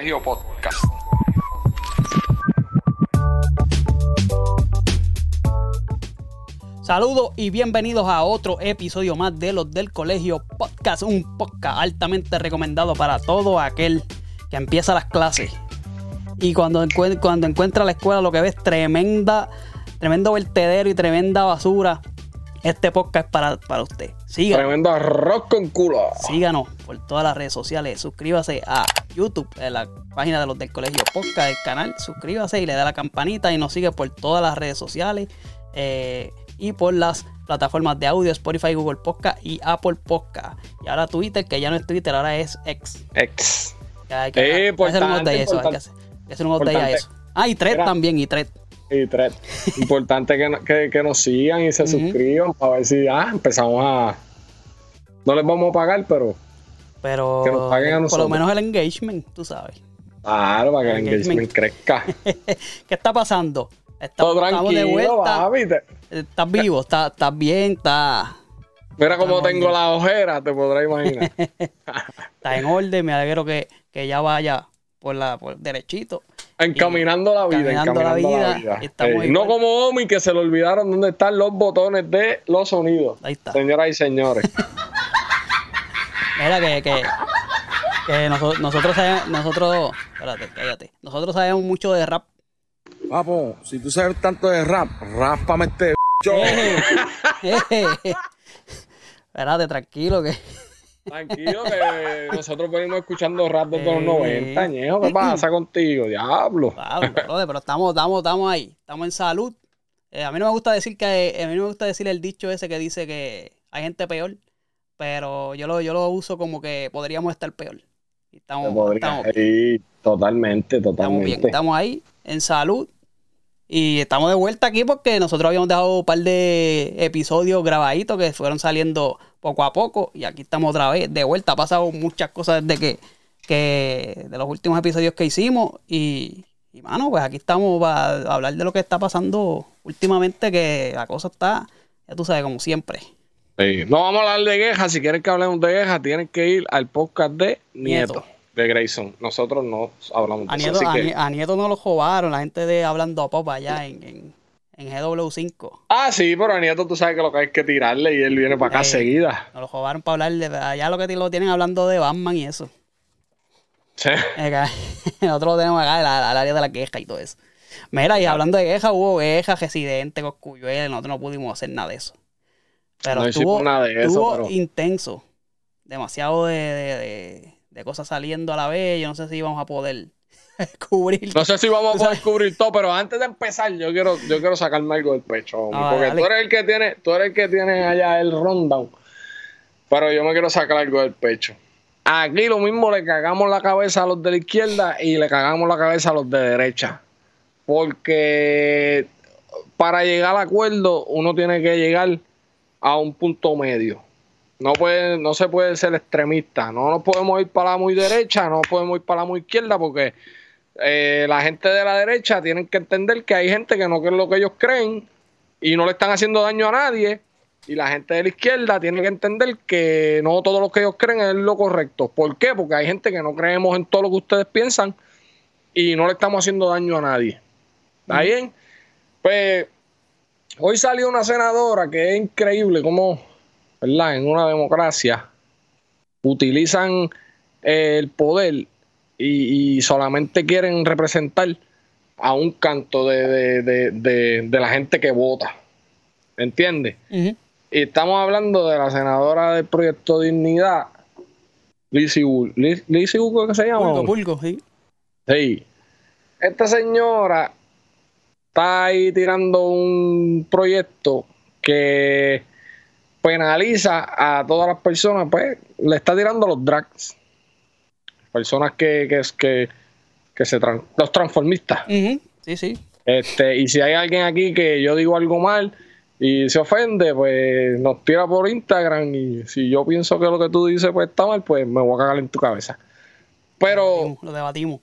Colegio Podcast. Saludos y bienvenidos a otro episodio más de los del Colegio Podcast, un podcast altamente recomendado para todo aquel que empieza las clases y cuando, encuentra, cuando encuentra la escuela lo que ve es tremenda, tremendo vertedero y tremenda basura. Este podcast es para, para usted. Síganos. Tremendo arroz con culo. Síganos por todas las redes sociales. Suscríbase a YouTube, en la página de los del Colegio Podcast, el canal. Suscríbase y le da la campanita y nos sigue por todas las redes sociales eh, y por las plataformas de audio, Spotify, Google Podcast y Apple Podcast. Y ahora Twitter, que ya no es Twitter, ahora es X. Ya hay que, Eh, hacer un update a eso. Hay que hacer, hay que hacer un update a eso. Ah, y Thread también, y Thread. Y tres. Importante que, no- que, que nos sigan y se suscriban para ver si ah, empezamos a. No les vamos a pagar, pero Pero Que nos paguen a por lo nosotros. menos el engagement, tú sabes. claro, para que el Engagement. engagement crezca. ¿Qué está pasando? Estamos, Todo estamos de vuelta. papi. Te- Estás vivo, estás, estás bien, estás, Mira cómo tengo la ojera, te podrás imaginar. estás en orden. Me alegro que, que ya vaya por la por derechito. encaminando la vida, Caminando la encaminando la vida, y Eh, no igual. como Omi que se le olvidaron dónde están los botones de los sonidos. Ahí está. Señoras y señores. Mira que, que, que noso- nosotros sabemos, nosotros, espérate, cállate. Nosotros sabemos mucho de rap. Papo, si tú sabes tanto de rap, ráspame este yo. espérate, tranquilo que. Tranquilo que nosotros venimos escuchando rap desde los Eh. 90, ñejo. ¿Qué pasa contigo? Diablo. Wow, brother, pero estamos, estamos, estamos ahí, estamos en salud. Eh, a mí no me gusta decir que, a mí no me gusta decir el dicho ese que dice que hay gente peor, pero yo lo, yo lo uso como que podríamos estar peor. Estamos, podría- estamos, Sí, totalmente, estamos totalmente. bien, estamos ahí en salud. Y estamos de vuelta aquí porque nosotros habíamos dejado un par de episodios grabaditos que fueron saliendo poco a poco. Y aquí estamos otra vez de vuelta. Ha pasado muchas cosas desde que, que de los últimos episodios que hicimos. Y, y mano, pues aquí estamos para hablar de lo que está pasando últimamente, que la cosa está, ya tú sabes, como siempre. Sí. No vamos a hablar de quejas. Si quieren que hablemos de quejas, tienen que ir al podcast de Nieto, Nieto. de Grayson. Nosotros no hablamos de A eso. Nieto, así a que- Nie- a Nieto no lo jobaron, la gente de Hablando a Pop allá en, en, en GW5. Ah, sí, pero a Nieto tú sabes que lo que hay que tirarle y él viene para acá Eh. seguida. Nos lo jobaron para hablar de. Allá lo que lo tienen hablando de Batman y eso. Sí. Nosotros lo tenemos acá, el, el área de la queja y todo eso. Mira, y hablando de queja, hubo queja, residente, Coscuyuela, nosotros no pudimos hacer nada de eso. Pero No estuvo, nada de eso, estuvo pero- intenso. Demasiado de, de, de- de cosas saliendo a la vez. Yo no sé si íbamos a poder cubrir. No sé si vamos a poder sabes- cubrir todo, pero antes de empezar, yo quiero, yo quiero sacarme algo del pecho, Ah, porque dale. tú eres el que tiene, tú eres el que tiene allá el rundown. Pero yo me quiero sacar algo del pecho. Aquí lo mismo le cagamos la cabeza a los de la izquierda y le cagamos la cabeza a los de derecha. Porque para llegar al acuerdo uno tiene que llegar a un punto medio. No, puede, no se puede ser extremista. No nos podemos ir para la muy derecha, no podemos ir para la muy izquierda porque eh, la gente de la derecha tienen que entender que hay gente que no cree lo que ellos creen y no le están haciendo daño a nadie. Y la gente de la izquierda tiene que entender que no todo lo que ellos creen es lo correcto. ¿Por qué? Porque hay gente que no creemos en todo lo que ustedes piensan y no le estamos haciendo daño a nadie. ¿Está bien? Pues hoy salió una senadora que es increíble cómo, ¿verdad? En una democracia utilizan eh, el poder y, y solamente quieren representar a un canto de, de- de- de- la gente que vota. ¿Entiendes? Y estamos hablando de la senadora del proyecto Dignidad, Lizzie Bull, ¿qué se llama? Pulgo, pulgo, sí. Sí. Esta señora está ahí tirando un proyecto que penaliza a todas las personas, pues le está tirando los drags. Personas que, que, que, que se tran- los transformistas. Sí, sí. Este, y si hay alguien aquí que yo digo algo mal y se ofende, pues nos tira por Instagram y si yo pienso que lo que tú dices pues está mal, pues me voy a cagar en tu cabeza. Pero Lo debatimos. lo debatimos,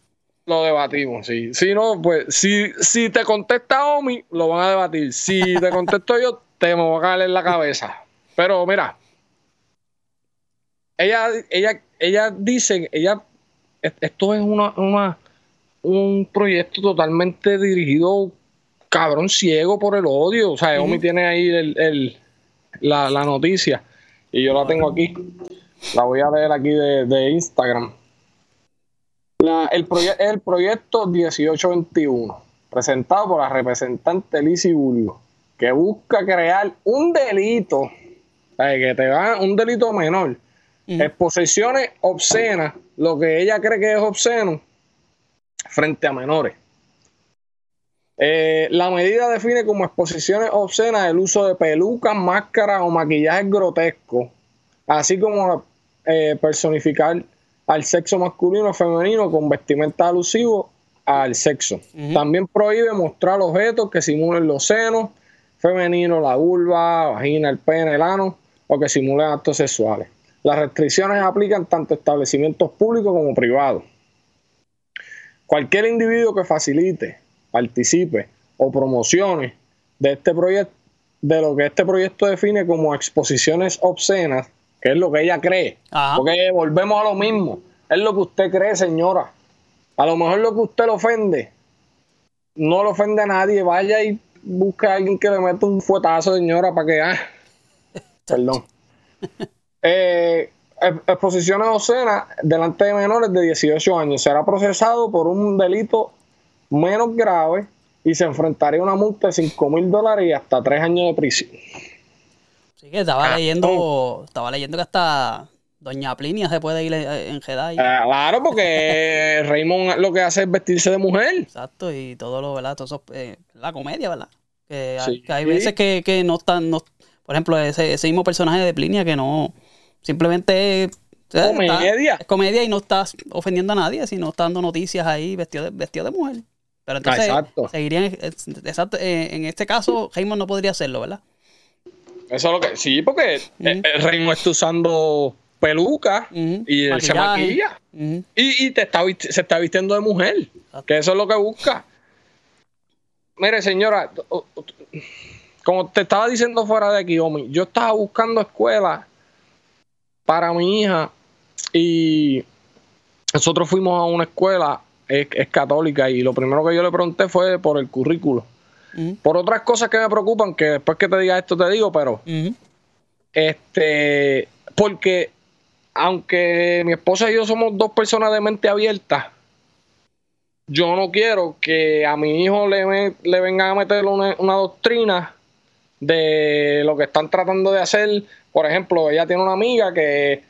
sí. Si no, pues si, si te contesta Omi, lo van a debatir. Si te contesto yo, te me voy a caer en la cabeza. Pero mira, ella, ella, ella dice, ella es- esto es una, una- un proyecto totalmente dirigido, cabrón, ciego por el odio. O sea, Omi tiene ahí el, el- la, la noticia y yo la tengo aquí. La voy a leer aquí de, de Instagram. La- el, proye- el proyecto 1821, presentado por la representante Lizzie Burgo, que busca crear un delito, que te va un delito menor, exposiciones obscenas, lo que ella cree que es obsceno, frente a menores. Eh, la medida define como exposiciones obscenas el uso de pelucas, máscaras o maquillajes grotescos, así como eh, personificar al sexo masculino o femenino con vestimenta alusivo al sexo. También prohíbe mostrar objetos que simulen los senos femeninos, la vulva, vagina, el pene, el ano o que simulen actos sexuales. Las restricciones aplican tanto a establecimientos públicos como privados. Cualquier individuo que facilite, participe o promocione de este proyecto, de lo que este proyecto define como exposiciones obscenas, que es lo que ella cree. Ajá. Porque volvemos a lo mismo. Es lo que usted cree, señora. A lo mejor lo que usted le ofende no le ofende a nadie. Vaya y busca a alguien que le meta un fuetazo, señora, para que. Ah, perdón. Eh, ex- exposiciones obscenas delante de menores de 18 años. Será procesado por un delito menos grave y se enfrentaría a una multa de 5 mil dólares y hasta 3 años de prisión. Sí que estaba Ah, leyendo, estaba leyendo que hasta Doña Plinia se puede ir en en Jedi. Ah, claro, porque Raymond lo que hace es vestirse de mujer. Exacto, y todo lo, ¿verdad? Todo eso, eh, la comedia, ¿verdad? Que, hay- Sí. que hay veces que, que no están, no, por ejemplo, ese, ese mismo personaje de Plinia que no, simplemente es, eh, Comedia. está- es comedia y no estás ofendiendo a nadie, sino está dando noticias ahí vestido de, vestido de mujer. Pero entonces, Exacto. seguirían, es- exacto, eh, en este caso, Heyman no podría hacerlo, ¿verdad? Eso es lo que. Sí, porque eh, eh, Raymond está usando peluca y él se maquilla. Y, y te está, se está vistiendo de mujer. Que eso es lo que busca. Mire, señora, como te estaba diciendo fuera de aquí, Omi, yo estaba buscando escuela para mi hija y nosotros fuimos a una escuela, es, es católica, y lo primero que yo le pregunté fue por el currículo. Por otras cosas que me preocupan, que después que te diga esto te digo, pero este, porque aunque mi esposa y yo somos dos personas de mente abierta, yo no quiero que a mi hijo le, le vengan a meter una, una doctrina de lo que están tratando de hacer. Por ejemplo, ella tiene una amiga que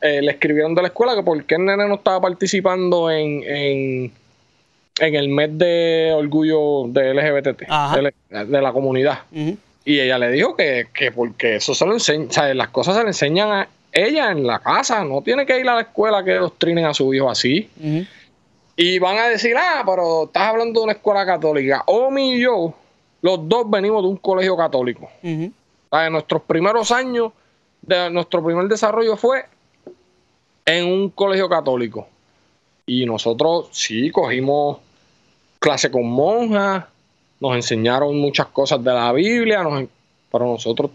eh, le escribieron de la escuela que por qué el nene no estaba participando en, en, en el mes de orgullo de LGBT, de, la- de la comunidad. Y ella le dijo que, que porque eso se lo enseña, o sea, las cosas se le enseñan a ella en la casa, no tiene que ir a la escuela que doctrinen a su hijo así. Y van a decir, ah, pero estás hablando de una escuela católica. Omi y yo, los dos venimos de un colegio católico. O sea, en nuestros primeros años de nuestro primer desarrollo fue en un colegio católico. Y nosotros sí cogimos clase con monjas, nos enseñaron muchas cosas de la Biblia, nos pero nosotros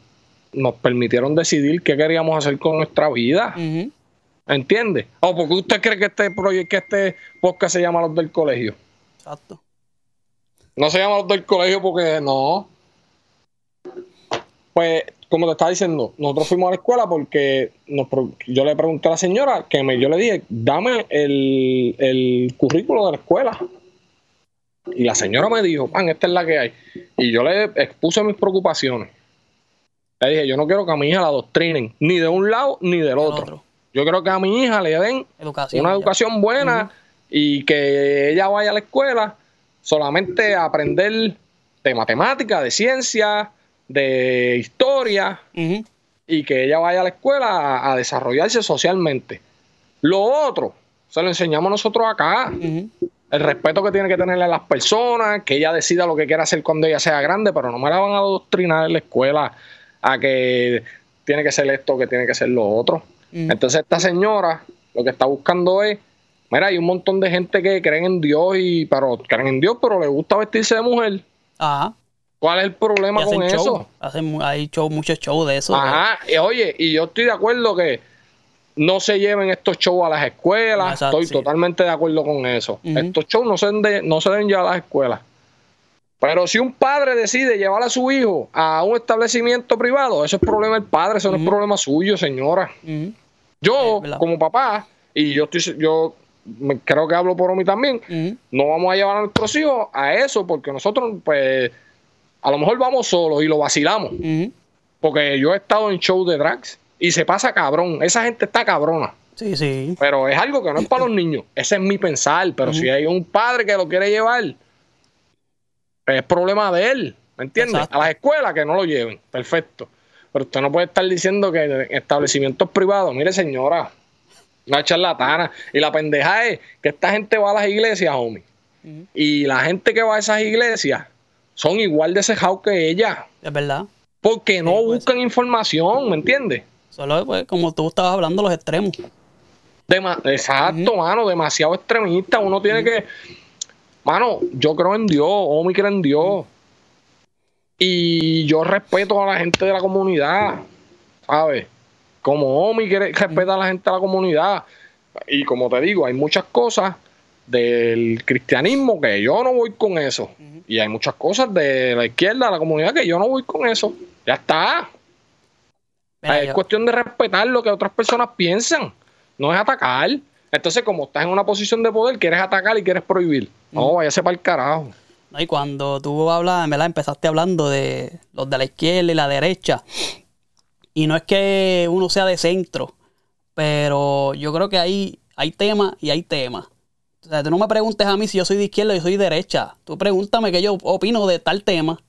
nos permitieron decidir qué queríamos hacer con nuestra vida. Ujú. ¿Entiende? ¿O por qué usted cree que este proyecto, que este podcast se llama Los del Colegio? Exacto. No se llama los del colegio porque no. Pues, como te estaba diciendo, nosotros fuimos a la escuela porque nos yo le pregunté a la señora que me, yo le dije, dame el, el currículo de la escuela. Y la señora me dijo, pan, esta es la que hay. Y yo le expuse mis preocupaciones. Le dije, yo no quiero que a mi hija la adoctrinen, ni de un lado ni del El otro. otro. Yo quiero que a mi hija le den Educación. una ya. educación buena y que ella vaya a la escuela solamente a aprender de matemática, de ciencia, de historia y que ella vaya a la escuela a, a desarrollarse socialmente. Lo otro, se lo enseñamos nosotros acá. El respeto que tiene que tenerle a las personas, que ella decida lo que quiera hacer cuando ella sea grande, pero no me la van a adoctrinar en la escuela a que tiene que ser esto, que tiene que ser lo otro. Ujú. Entonces esta señora lo que está buscando es, mira, hay un montón de gente que creen en Dios y pero creen en Dios, pero le gusta vestirse de mujer. Ajá. ¿Cuál es el problema con hacen eso? show. Hacen, hay show, muchos shows de eso. Ajá, y oye, y yo estoy de acuerdo que no se lleven estos shows a las escuelas. Exacto, Estoy sí. totalmente de acuerdo con eso. Estos shows no se, deben de- no se deben llevar a las escuelas. Pero si un padre decide llevar a su hijo a un establecimiento privado, eso es problema del padre, eso no es problema suyo, señora. Yo, como papá, y yo estoy, yo creo que hablo por mí también, no vamos a llevar a nuestros hijos a eso, porque nosotros, pues, a lo mejor vamos solos y lo vacilamos. Porque yo he estado en shows de drags y se pasa cabrón. Esa gente está cabrona. Sí, sí. Pero es algo que no es para los niños. Ese es mi pensar. Pero si hay un padre que lo quiere llevar, pues es problema de él. ¿Me entiendes? Exacto. A las escuelas que no lo lleven. Perfecto. Pero usted no puede estar diciendo que en establecimientos privados, mire señora, una charlatana. Y la pendeja es que esta gente va a las iglesias, homie. Y la gente que va a esas iglesias son igual de cejados que ella. Es verdad. Porque no Sí, buscan información, ¿me entiendes? Solo, pues, como tú estabas hablando, los extremos. Dema- Exacto, mano, demasiado extremista. Uno tiene que. Mano, yo creo en Dios, Omi cree en Dios. Y yo respeto a la gente de la comunidad, ¿sabes? Como Omi quiere respeta a la gente de la comunidad. Y como te digo, hay muchas cosas del cristianismo que yo no voy con eso. Y hay muchas cosas de la izquierda, de la comunidad, que yo no voy con eso. Ya está. Mira, es yo- cuestión de respetar lo que otras personas piensan, no es atacar. Entonces, como estás en una posición de poder, quieres atacar y quieres prohibir. No, váyase para el carajo. No, y cuando tú hablas, ¿verdad? Empezaste hablando de los de la izquierda y la derecha. Y no es que uno sea de centro, pero yo creo que hay, hay temas y hay temas. O sea, tú no me preguntes a mí si yo soy de izquierda o yo soy de derecha. Tú pregúntame qué yo opino de tal tema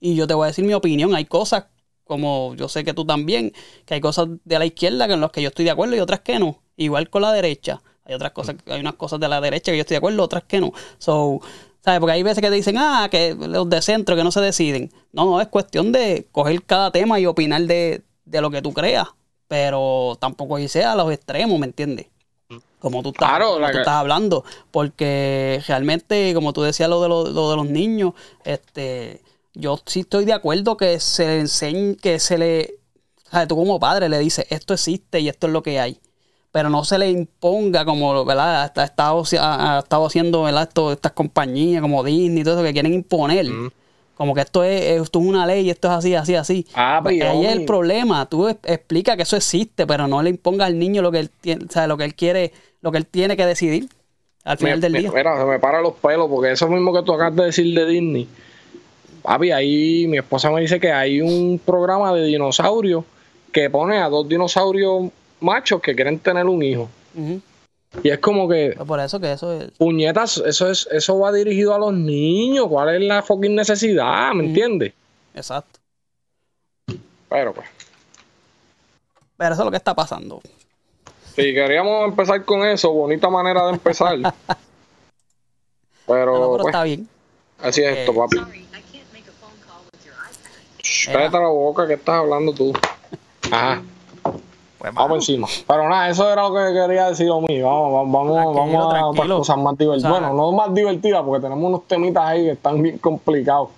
y yo te voy a decir mi opinión. Hay cosas, como yo sé que tú también, que hay cosas de la izquierda con las que yo estoy de acuerdo y otras que no. Igual con la derecha. Hay otras cosas, hay unas cosas de la derecha que yo estoy de acuerdo, otras que no. So, ¿sabes? Porque hay veces que te dicen, ah, que los de centro que no se deciden. No, no, es cuestión de coger cada tema y opinar de, de lo que tú creas. Pero tampoco irse a los extremos, ¿me entiendes? Como tú estás, Claro, como la tú que- estás hablando. Porque realmente, como tú decías, lo de, lo, lo de los niños, este, yo sí estoy de acuerdo que se le enseñe, que se le. Sea, tú como padre le dices, esto existe y esto es lo que hay. Pero no se le imponga como, ¿verdad? Ha estado, ha estado haciendo, ¿verdad? Esto- estas compañías como Disney y todo eso que quieren imponer. Como que esto es, esto es una ley, esto es así, así, así. Ah, Pues pero, ahí es el problema. Tú explica que eso existe, pero no le imponga al niño lo que él tiene, o sea, lo que él quiere, lo que él tiene que decidir al final Me- del día. Mira, se me paran los pelos porque eso mismo que tú acabas de decir de Disney. Papi, ahí mi esposa me dice que hay un programa de dinosaurios que pone a dos dinosaurios machos que quieren tener un hijo. Y es como que, por eso que eso es. puñetas, eso es eso va dirigido a los niños. ¿Cuál es la fucking necesidad? ¿Me entiendes? Exacto. Pero pues, Pero eso es lo que está pasando. si queríamos empezar con eso, bonita manera de empezar. Pero, no, pero pues, está bien. así es esto, papi. Sorry, Shh, Cállate la boca, que estás hablando tú? Ajá. Pues, Vamos encima. Pero nada, eso era lo que quería decir a mí. Vamos, vamos, vamos, Tranquilo, vamos a otras cosas más divertidas. O sea, bueno, no más divertidas, porque tenemos unos temitas ahí que están bien complicados.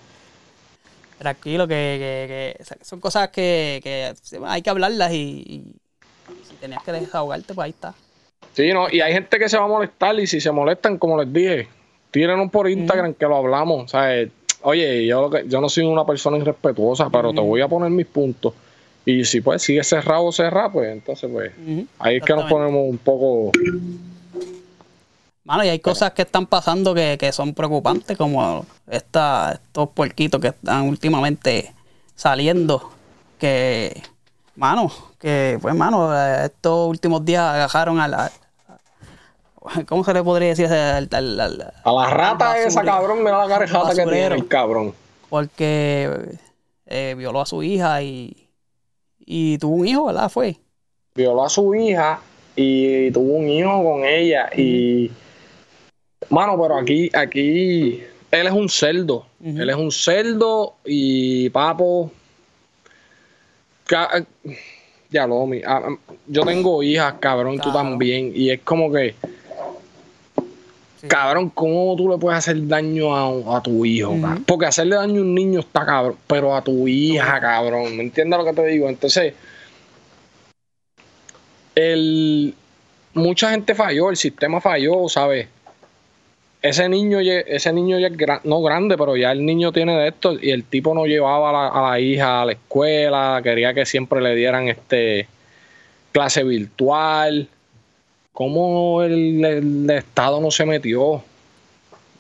Tranquilo, que, que- que son cosas que, que hay que hablarlas y, y si tenías que desahogarte, pues ahí está. Sí, no, y hay gente que se va a molestar y si se molestan, como les dije, tírenos por Instagram que lo hablamos. O sea, oye, yo, yo no soy una persona irrespetuosa, pero te voy a poner mis puntos. Y si pues sigue cerrado o cerrado, pues entonces pues ahí es que nos ponemos un poco... Mano, y hay cosas que están pasando que, que son preocupantes, como esta, estos puerquitos que están últimamente saliendo. Que, mano, que, pues, mano, estos últimos días agarraron a la. ¿Cómo se le podría decir? Al- al- al- A la rata esa, cabrón, mira la carejata que tiene el cabrón. Porque eh, violó a su hija y, y tuvo un hijo, ¿verdad? Fue. violó a su hija y tuvo un hijo con ella y mano pero aquí aquí él es un cerdo él es un cerdo y papo ya lo mi- ah, yo tengo hijas cabrón tú Claro. también y es como que Sí. cabrón cómo tú le puedes hacer daño a, a tu hijo porque hacerle daño a un niño está cabrón pero a tu hija cabrón ¿me entiendes lo que te digo? entonces el, mucha gente falló, el sistema falló, ¿sabes? Ese niño, ese niño ya es no grande, pero ya el niño tiene de esto y el tipo no llevaba a la, a la hija a la escuela, quería que siempre le dieran este clase virtual. ¿Cómo el, el Estado no se metió?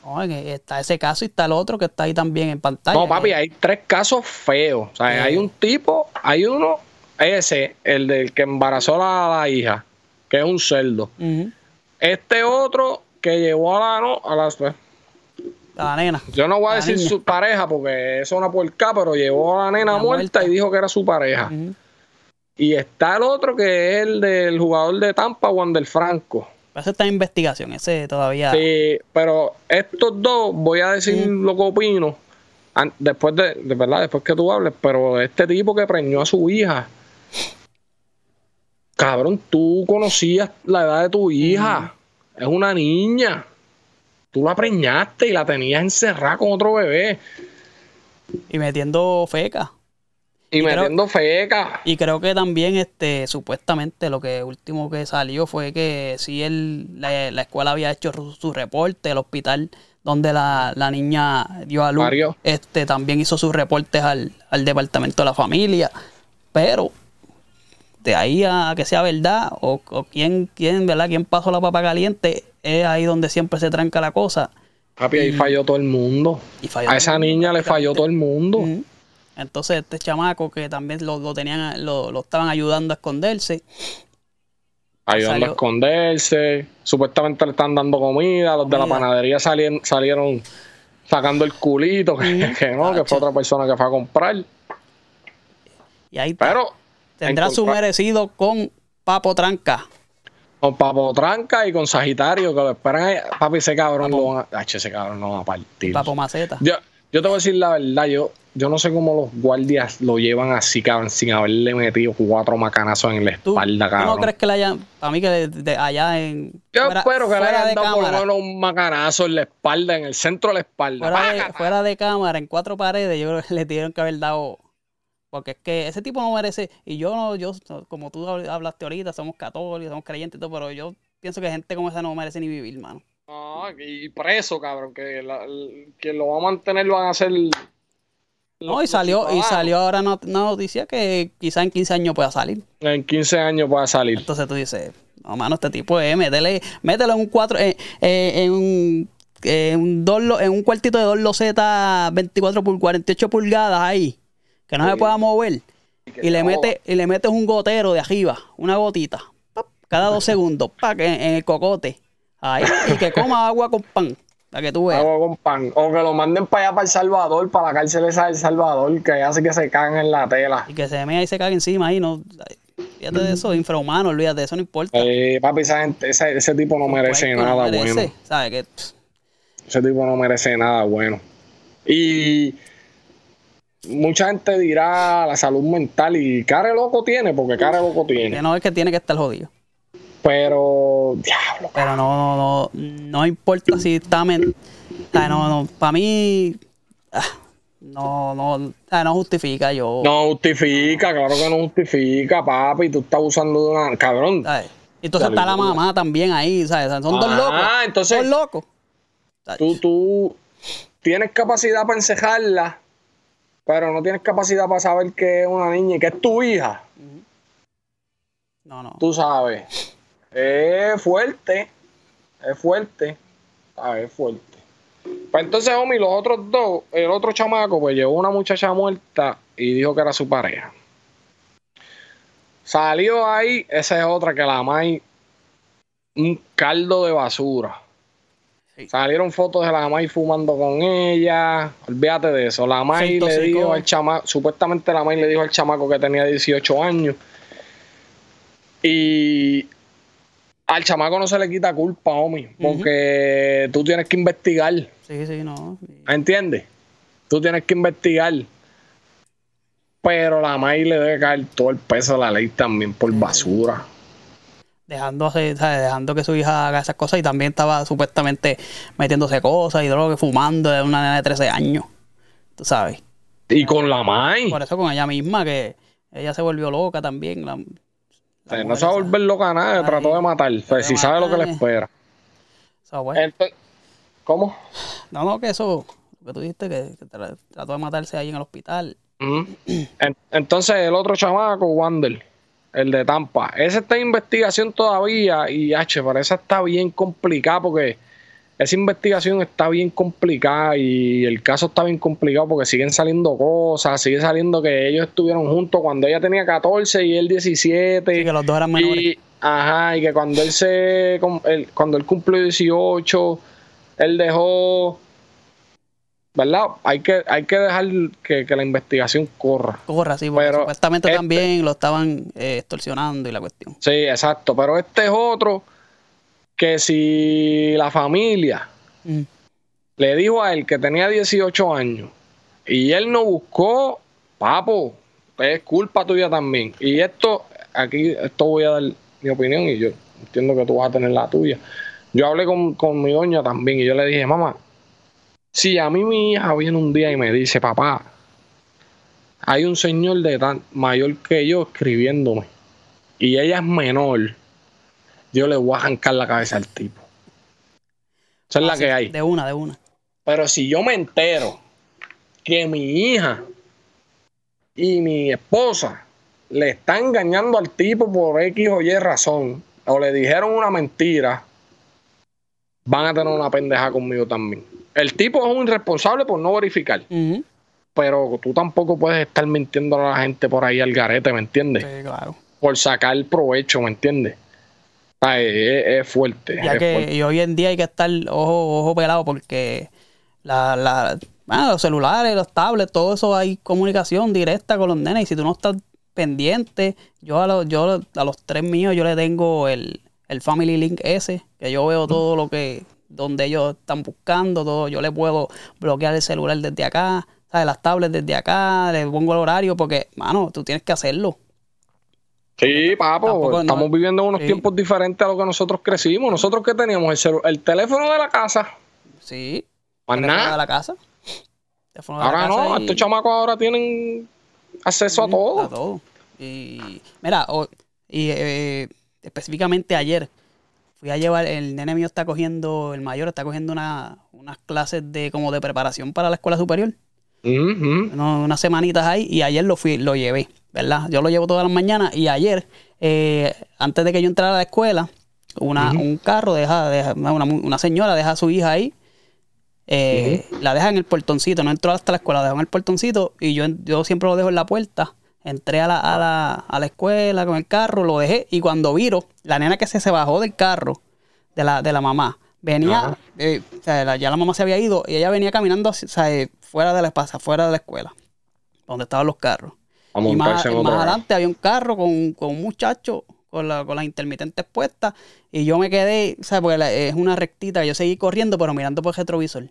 No, está ese caso y está el otro que está ahí también en pantalla. No, papi, hay tres casos feos. O sea, Sí. hay un tipo, hay uno, ese, el del que embarazó a la, la hija, que es un cerdo. Este otro que llevó a la, no, a la, a la nena. yo no voy a La decir niña. su pareja porque eso es una puerca, pero llevó a la nena muerta, muerta. y dijo que era su pareja. Y está el otro que es el del jugador de Tampa, Wander Franco. Ese está en investigación, ese todavía. Sí, pero estos dos, voy a decir lo que opino. Después de, de verdad, después que tú hables, pero este tipo que preñó a su hija. Cabrón, tú conocías la edad de tu hija. Es una niña. Tú la preñaste y la tenías encerrada con otro bebé. Y metiendo feca. Y, Y creo- metiendo feca. Y creo que también, este, supuestamente, lo que último que salió fue que sí él, la, la escuela había hecho su, su reporte, el hospital donde la, la niña dio a luz, este, también hizo sus reportes al, al departamento de la familia. Pero de ahí a que sea verdad, o, o quién, quién, ¿verdad? quién pasó la papa caliente, es ahí donde siempre se tranca la cosa. Papi, ahí falló todo el mundo. Y falló A esa el niña le falló todo el mundo. Entonces este chamaco que también lo, lo tenían, lo, lo estaban ayudando a esconderse, ayudando Salió- a esconderse. Supuestamente le están dando comida. Los de la panadería salieron, salieron sacando el culito, que, no, que fue otra persona que fue a comprar. y ahí. Pero tendrá su merecido con Papo Tranca. con Papo Tranca y con Sagitario, que lo esperan ahí. Papi, ese cabrón lo van a. Ese cabrón lo van a partir. Papo Maceta. Yo, yo te voy a decir la verdad, yo, yo no sé cómo los guardias lo llevan así, cabrón, sin haberle metido cuatro macanazos en la ¿Tú, espalda, tú cabrón. no crees que le hayan, para mí que de, de allá en... Yo fuera- espero que le hayan dado por lo menos un macanazo en la espalda, en el centro de la espalda. fuera de, fuera de cámara, en cuatro paredes, yo creo que le tuvieron que haber dado... Porque es que ese tipo no merece... Y yo, no yo como tú hablaste ahorita, somos católicos, somos creyentes y todo, pero yo pienso que gente como esa no merece ni vivir, mano. No, y preso, cabrón, que, la- el- que lo va a mantener lo van a hacer. No, y salió, y salió ahora una, una noticia que quizá en 15 años pueda salir. En 15 años pueda salir. Entonces tú dices, no, mano, este tipo es, métele, mételo en un cuatro, eh, eh, en un, en un dos lo- en un cuartito de dos losetas 24 por 48 pulgadas ahí, que no se pueda mover. Y le mete, y le metes un gotero de arriba, una gotita, pap, cada dos segundos, pa, que en, en el cocote. Ahí, y que coma agua con pan, para que tú veas. Agua con pan. O que lo manden para allá, para El Salvador, para la cárcel esa de El Salvador, que hace que se cagan en la tela. Y que se mea y se cague encima ahí, no. Fíjate de eso, infrahumano, olvídate, de eso no importa. Eh, papi, esa gente, ese, ese tipo no merece Puerco, no nada merece, bueno. ¿Sabes? Que, Ese tipo no merece nada bueno. Y mucha gente dirá la salud mental y cara loco tiene, porque cara loco que tiene. no es que tiene que estar jodido. Pero, diablo, Pero no, no, no, no importa si está men- no, no, para mí ah, no, no, no justifica yo. no justifica, claro que no justifica, papi. Tú estás usando de una. Cabrón. ¿sabes? Entonces está la mamá también ahí, ¿sabes? Son dos Ah, locos. entonces- Dos locos. Tú, tú tienes capacidad para encejarla, pero no tienes capacidad para saber que es una niña y que es tu hija. No, no. Tú sabes. Es fuerte. Es fuerte. ¿Sabes? Es fuerte. Pues entonces, Omi, los otros dos, el otro chamaco, pues llevó una muchacha muerta y dijo que era su pareja. Salió ahí, esa es otra que la Mai, un caldo de basura. Sí. Salieron fotos de la Mai fumando con ella. Olvídate de eso. La Mai Se le dijo al chamaco, supuestamente la Mai le dijo al chamaco que tenía 18 años. Y al chamaco no se le quita culpa, homie, porque tú tienes que investigar, Sí, sí, no. ¿entiendes? Tú tienes que investigar. Pero la May le debe caer todo el peso de la ley también por basura. Dejando, ¿sabes? dejando que su hija haga esas cosas y también estaba supuestamente metiéndose cosas y drogas, fumando de una nena de 13 años. Tú sabes. Y con la May. Por eso con ella misma, que ella se volvió loca también. La, sea, no se va a volver loca a nada, Ahí. trató de matar. Si sabe lo que le espera. Entonces, ¿Cómo? no, no, que eso, que tú dijiste, que, que tra- trató de matarse ahí en el hospital. Mm. En- Entonces, el otro chamaco, Wander, el de Tampa, ese está en investigación todavía y, H, esa está bien complicada porque esa investigación está bien complicada y el caso está bien complicado porque siguen saliendo cosas, sigue saliendo que ellos estuvieron juntos cuando ella tenía 14 y él 17. Sí, que los dos eran menores. Y, ajá, y que cuando él se cuando él cumplió 18, él dejó ¿verdad? Hay que, hay que dejar que, que la investigación corra. Corra, sí, porque Pero supuestamente este- también lo estaban eh, extorsionando y la cuestión. Sí, exacto. Pero este es otro que si la familia Mm. le dijo a él que tenía 18 años y él no buscó, papo, es culpa tuya también. Y esto, aquí, esto voy a dar mi opinión y yo entiendo que tú vas a tener la tuya. Yo hablé con, con mi doña también y yo le dije, mamá, si a mí mi hija viene un día y me dice, papá, hay un señor de tan mayor que yo escribiéndome y ella es menor, yo le voy a arrancar la cabeza al tipo. Esa es la Así, que hay. De una, de una. Pero si yo me entero que mi hija y mi esposa le están engañando al tipo por X o Y razón, o le dijeron una mentira, van a tener una pendeja conmigo también. El tipo es un irresponsable por no verificar, pero tú tampoco puedes estar mintiendo a la gente por ahí al garete, ¿me entiendes? Sí, claro. Por sacar provecho, ¿me entiendes? Ah, es, es- es fuerte. Ya es que fuerte. y hoy en día hay que estar ojo, ojo pelado porque la, la, bueno, los celulares, los tablets, todo eso hay comunicación directa con los nenes. Y si tú no estás pendiente, yo a los, yo a los tres míos yo le tengo el, el Family Link ese, que yo veo todo lo que, donde ellos están buscando, todo, yo le puedo bloquear el celular desde acá, ¿sabes? las tablets desde acá, le pongo el horario, porque, mano, tú tienes que hacerlo. Sí, papo, Tampoco, no. estamos viviendo unos Sí. tiempos diferentes a lo que nosotros crecimos. Nosotros que teníamos el, el teléfono de la casa, Sí. más teléfono nada. de la casa. Teléfono de la Ahora casa no, y- estos chamacos ahora tienen acceso a todo. A todo. Y mira, o- y eh, específicamente ayer fui a llevar, el nene mío está cogiendo, el mayor está cogiendo una, unas clases de como de preparación para la escuela superior. Uno- unas semanitas ahí y ayer lo fui, lo llevé, ¿verdad? Yo lo llevo todas las mañanas y ayer, eh, antes de que yo entrara a la escuela, una, un carro deja, deja- una, una señora deja a su hija ahí, eh, la deja en el portoncito, no entró hasta la escuela, la dejó en el portoncito y yo, yo siempre lo dejo en la puerta. Entré a la, a, la, a la escuela con el carro, lo dejé y cuando viro, la nena que se, se bajó del carro de la, de la mamá, venía, eh, o sea, la- ya la mamá se había ido y ella venía caminando o sea, fuera de la fuera de la escuela, donde estaban los carros. A Y más, en y más adelante había un carro con, con un muchacho con, la, con las intermitentes puestas y yo me quedé, ¿sabes? Porque la- es una rectita, yo seguí corriendo pero mirando por el retrovisor.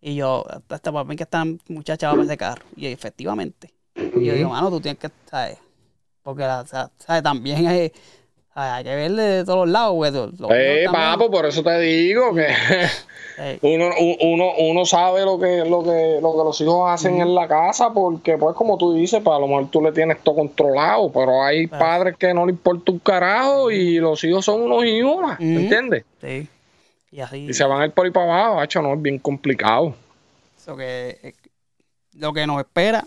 Y yo, hasta para mí que esta muchacha va para ese carro. Y efectivamente. Y yo digo, mano, tú tienes que, ¿sabes? Porque, la- ¿sabes? También hay, hay que verle de todos lados. Los Eh, papo, por eso te digo que uno, uno, uno sabe lo que, lo que, lo que los hijos hacen en la casa, porque pues como tú dices, pues a lo mejor tú le tienes todo controlado, pero hay Claro. padres que no le importa un carajo y los hijos son unos Ujú. ¿me entiendes? sí. Y así. Y se van a ir por ahí para abajo, hacho, no es bien complicado. eso que, eh, lo que nos espera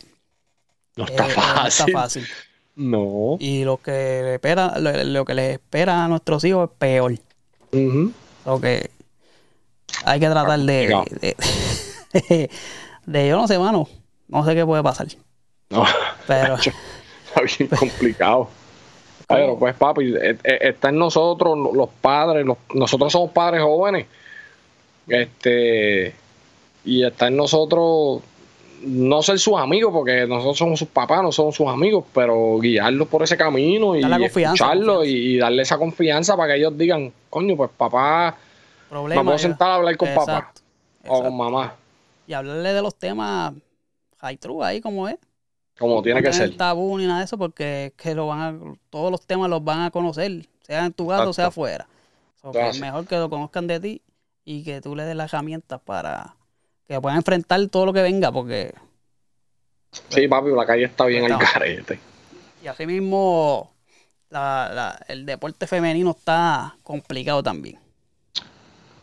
No eh, está eh, no está fácil. No. Y lo que le espera, lo, lo que les espera a nuestros hijos es peor. Ujú. Lo que hay que tratar de, de, de- de- yo no sé, mano. No sé qué puede pasar. No. Pero Está bien complicado. Pero pues papi, eh, eh, está en nosotros, los padres, los- nosotros somos padres jóvenes. Este y está en nosotros no ser sus amigos, porque nosotros somos sus papás, no somos sus amigos, pero guiarlos por ese camino y escucharlos y, y darle esa confianza para que ellos digan, coño, pues papá, problema. me puedo sentar a hablar con papá Exacto, o con mamá, Y hablarle de los temas high true ahí como es. como tiene que ser. tabú ni nada de eso porque que lo van a, todos los temas los van a conocer, sea en tu casa o sea afuera. So, que es mejor que lo conozcan de ti y que tú le des las herramientas para que puedan enfrentar todo lo que venga porque Sí, papi, la calle está bien al carete. Y así mismo, la- la- el deporte femenino está complicado también.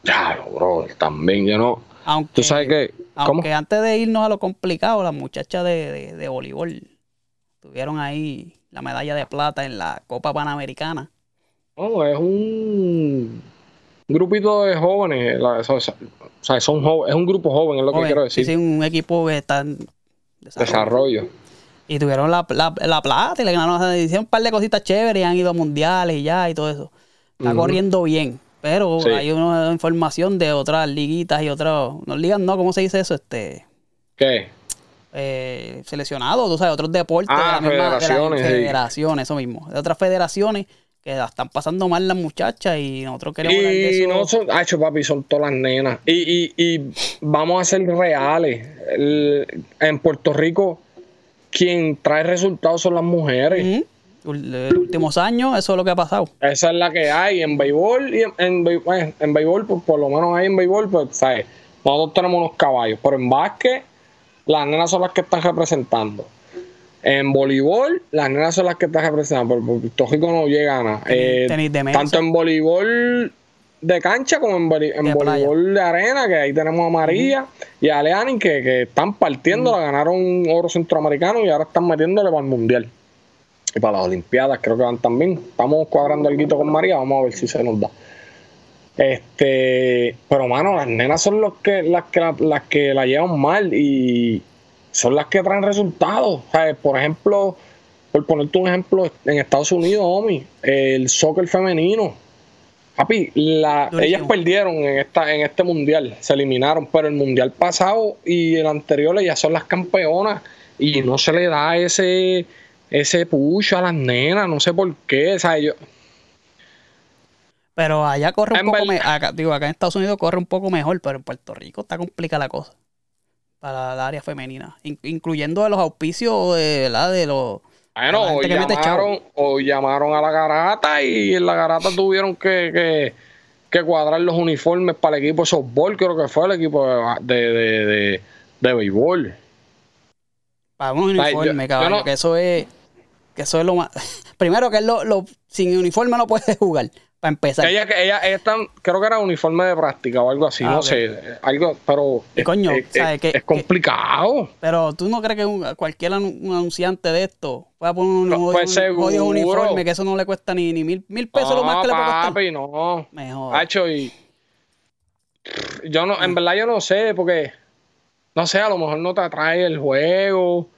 Ya, bro, también, yo no. Aunque, Tú sabes que. Aunque antes de irnos a lo complicado, las muchachas de, de, de voleibol tuvieron ahí la medalla de plata en la Copa Panamericana. No, es un grupito de jóvenes. la- o sea, son jóvenes, es un grupo joven, es lo que Joven, quiero decir. sí, un equipo que está en desarrollo. Desarrollo. Y tuvieron la, la, la plata y le ganaron, o sea, hicieron un par de cositas chéveres y han ido a mundiales y ya y todo eso. Está corriendo bien. Pero Sí. hay una información de otras liguitas y otras, no ligas, no, ¿cómo se dice eso? Este, ¿Qué? eh, seleccionados, sea, de otros deportes, Ah, de, la misma, de las federaciones, sí. federaciones, eso mismo, de otras federaciones que la están pasando mal las muchachas y nosotros queremos Y no son, Hacho, papi, son todas las nenas. Y, y, y vamos a ser reales. El- en Puerto Rico, quien trae resultados son las mujeres. En los últimos años, eso es lo que ha pasado. Esa es la que hay en béisbol y en, en, en béisbol, pues, por lo menos ahí en béisbol, pues, ¿sabes? Nosotros tenemos unos caballos, pero en básquet, las nenas son las que están representando. En voleibol, las nenas son las que están representando, pero Puerto Rico no llega a nada. Eh, tenis de mesa. tanto en voleibol de cancha como en, De voleibol de arena, que ahí tenemos a María y a Leani, que, que están partiendo, la ganaron un oro centroamericano y ahora están metiéndole para el mundial. Y para las Olimpiadas creo que van también. Estamos cuadrando el con María, vamos a ver si se nos da. Este, pero mano, las nenas son los que, las que la, las que la llevan mal y son las que traen resultados. Por ejemplo, por ponerte un ejemplo, en Estados Unidos, Omi, el soccer femenino. Papi, la, ellas perdieron en esta, en este mundial, se eliminaron, pero el mundial pasado y el anterior ellas son las campeonas y no se le da ese ese push a las nenas, no sé por qué, o sea, yo, Pero allá corre un En poco mejor. Digo, acá en Estados Unidos corre un poco mejor, pero en Puerto Rico está complicada la cosa. Para el área femenina. In- incluyendo de los auspicios de, ¿verdad? de los. Bueno, La o llamaron, o llamaron a la garata y en la garata tuvieron que, que, que cuadrar los uniformes para el equipo de softball, creo que fue el equipo de, de, de, de- béisbol. Para un uniforme, yo caballo. no- Que eso es. Que eso es lo más. Primero que es lo, lo- sin uniforme no puedes jugar. Para empezar. Ella, ella, ella están, creo que era uniforme de práctica o algo así, Ah, no sé, algo, pero Y coño, es, ¿sabe es- qué- es complicado. Pero tú no crees que un- cualquier anu- un anunciante de esto pueda poner un, No, pues un uniforme que eso no le cuesta ni, ni mil, mil pesos lo más que le puede costar? no. Mejor. Hacho, y yo no, en verdad yo no sé, porque no sé, a lo mejor no te atrae el juego,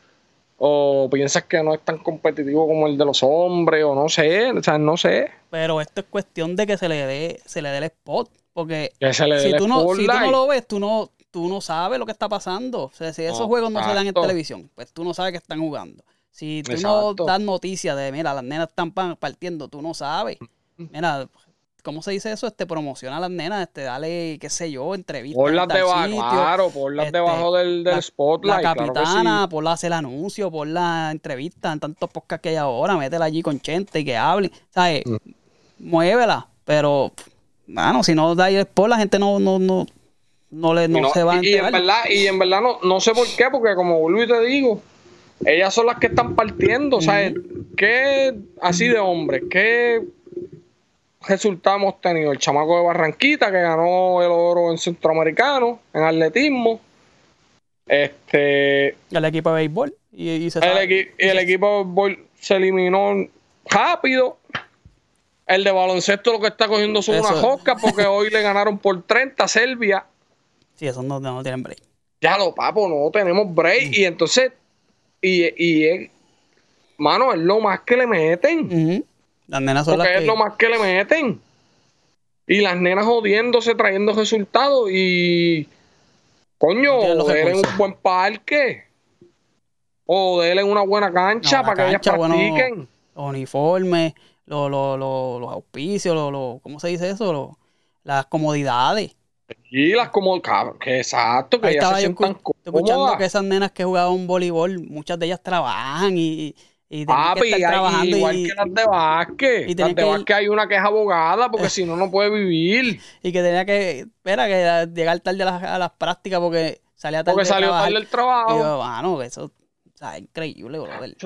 o piensas que no es tan competitivo como el de los hombres, o no sé, o sea, no sé. Pero esto es cuestión de que se le dé, se le dé el spot. Porque se le si tú, no, si tú no lo ves, tú no, tú no sabes lo que está pasando. O sea, si esos No, juegos no se dan en televisión, pues tú no sabes que están jugando. Si tú Exacto. no das noticias de, mira, las nenas están pa- partiendo, tú no sabes. Mira, ¿cómo se dice eso? Este, promociona a las nenas, este, dale, qué sé yo, entrevistas. Ponlas debajo, claro, ponlas Este, debajo del, del la- spotlight. La claro capitana, sí. ponla a hacer el anuncio, ponla la entrevista en tantos podcasts que hay ahora, métela allí con Chente y que hable. ¿Sabes? Mm. Muévela. Pero, mano, si no da el spot, la gente no, no, no, no le no Y no- se va a y- y en verdad, y en verdad no, no sé por qué, porque como y te digo, ellas son las que están partiendo, o sea, ¿qué así de hombres? ¿Qué resultado hemos tenido? El chamaco de Barranquita que ganó el oro en centroamericano, en atletismo. Este, el equipo de béisbol. Y, y se el, equi- el equipo de béisbol se eliminó rápido. El de baloncesto lo que está cogiendo son Eso- unas joscas porque hoy le ganaron por 30 a Serbia. Sí, esos no, no tienen break. Ya lo papo, no tenemos break. Y entonces, y, y mano, es lo más que le meten. Las nenas son Porque las es que... lo más que le meten. Y las nenas jodiéndose, trayendo resultados. Y coño, No recursos. un buen parque. O denle una buena cancha No, para que ellas cancha, bueno, practiquen. los uniformes, los, los, los, los auspicios, los, ¿cómo se dice eso? Las comodidades. Y las como, cabrón, que exacto, que Ahí ellas estaba se yo sientan escu- escuchando que esas nenas que jugaban voleibol, muchas de ellas trabajan y, y Papi, que hay- igual y, que las de básquet. y las de ir- básquet hay una que es abogada porque si no, no puede vivir. y que tenía que, espera, que llegar tarde a las, a las prácticas porque salía tarde Porque salió trabajar. tarde del Y trabajo. yo, mano, eso o sea, es increíble, brother.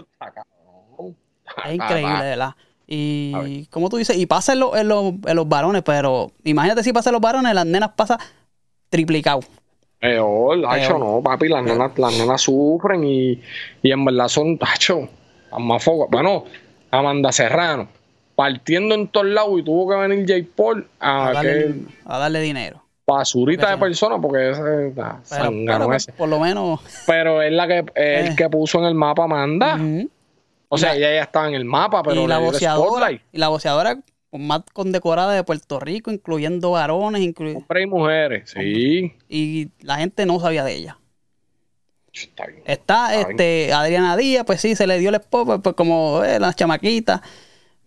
Es increíble, de verdad. Y como tú dices, y pasa en, lo- en los- en los varones, pero imagínate si pasa en los varones, las nenas pasa triplicado. Peor, Peor. no, papi, las nenas, las nenas sufren y, y en verdad son, tacho, foco. Bueno, Amanda Serrano, partiendo en todos lados y tuvo que venir J. Paul a, A darle, que a darle dinero. basurita de personas porque ese Pero, zángano pero, ese. por lo menos. Pero es la que el Eh. que puso en el mapa Amanda. O sea, ella ya estaba en el mapa, pero y la spotlight. y la boceadora más condecorada de Puerto Rico, incluyendo varones, inclu- Hombres y mujeres, sí. y la gente no sabía de ella. Está bien. Está Está este Adriana Díaz, pues sí, se le dio el spot, pues, pues, como eh, las chamaquitas.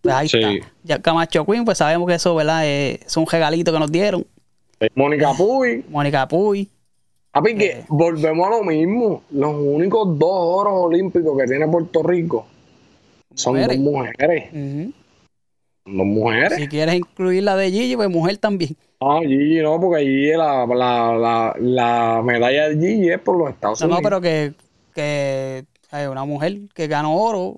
Pues ahí Sí. está. Ya Camacho Queen, pues sabemos que eso, ¿verdad? Eh, es un regalito que nos dieron. Mónica Puy. Mónica Puy. Papi, que volvemos a lo mismo. Los únicos dos oros olímpicos que tiene Puerto Rico son Mujeres. dos mujeres. Dos mujeres. Si quieres incluir la de Gigi, pues mujer también. No, Gigi no, porque Gigi, la, la, la, la medalla de Gigi es por los Estados No, Unidos. no, pero que, que hay una mujer que ganó oro.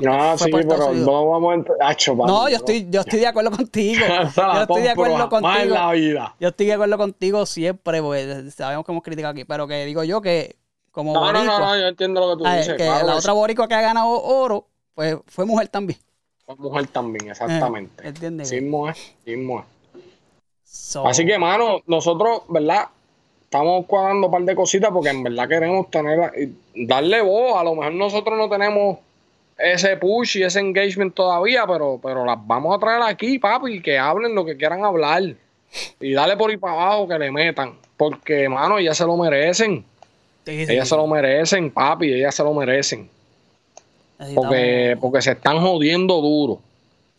No, fue sí, pero no vamos a entrar. Acho, papi, No, yo estoy, yo estoy de acuerdo contigo. Yo estoy de acuerdo contigo. la vida. Yo estoy de acuerdo contigo siempre, porque sabemos que hemos criticado aquí, pero que digo yo que como No, no, boricua, no, no, yo entiendo lo que tú ah, dices. que claro la otra boricua que ha ganado oro, pues fue mujer también. Mujer también, exactamente. Eh, ¿entiendes? Sí, mujer, sí, mujer. So, Así que, mano, nosotros, ¿verdad? Estamos cuadrando un par de cositas porque en verdad queremos tener, y darle voz. A lo mejor nosotros no tenemos ese push y ese engagement todavía, pero, pero las vamos a traer aquí, papi, que hablen lo que quieran hablar. Y dale por ahí para abajo que le metan. Porque, mano, ellas se lo merecen. sí, sí, Ellas se lo merecen, papi, ellas se lo merecen. Necesitamos- Porque, porque se están jodiendo duro.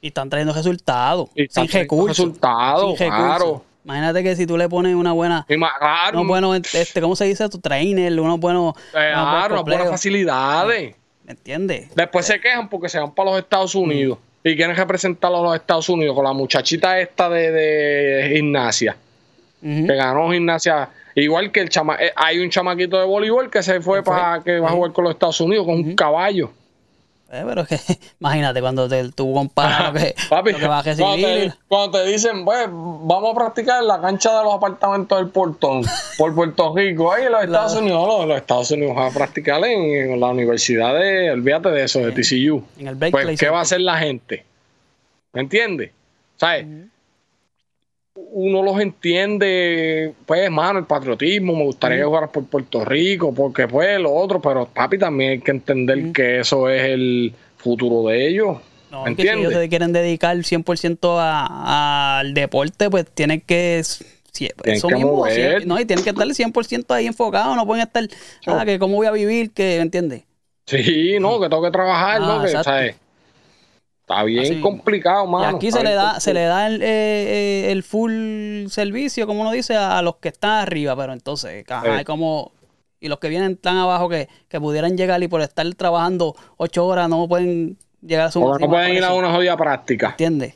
Y están trayendo resultados. Y están sin trayendo recursos. resultados, sin recursos. claro. Imagínate que si tú le pones una buena, claro, unos buenos, este, ¿cómo se dice? Tu trainer, unos buenos, claro, unas buenas facilidades. ¿Me entiendes? Después se quejan porque se van para los Estados Unidos y quieren representarlo a los Estados Unidos con la muchachita esta de, de gimnasia, que ganó gimnasia. Igual que el chama, eh, hay un chamaquito de voleibol que se fue ¿Qué fue? para que va a jugar con los Estados Unidos con un caballo. Eh, pero es que, imagínate cuando te, tú comparas lo que, Papi, lo que va a cuando, te, recibir. cuando te dicen, pues, vamos a practicar en la cancha de los apartamentos del Portón, por Puerto Rico, ahí en los Estados Unidos, en los Estados Unidos van a practicar en, en la universidad de, olvídate de eso, de TCU. En el Pues, ¿qué va a hacer la gente? ¿Me entiendes? ¿Sabes? Uno los entiende, pues, hermano, el patriotismo, me gustaría que jugaras por Puerto Rico, porque, pues, lo otro, pero, papi, también hay que entender que eso es el futuro de ellos. No, ¿Me que si ellos se quieren dedicar 100% a- al deporte, pues tienen que... sí, eso que mismo, mover. sí, no, y tienen que estar 100% ahí enfocados, no pueden estar, ah, que cómo voy a vivir, que, ¿me entiendes? Sí, no, que tengo que trabajar, Ah, ¿no? Que, exacto. ¿sabes? Está bien Así. complicado, mano. y aquí se le da, se le da el, eh, eh, el full servicio, como uno dice, a los que están arriba, pero entonces, ajá, hay como y los que vienen tan abajo que, que pudieran llegar y por estar trabajando ocho horas no pueden llegar a su no pueden ir a una jodida práctica. ¿Entiendes?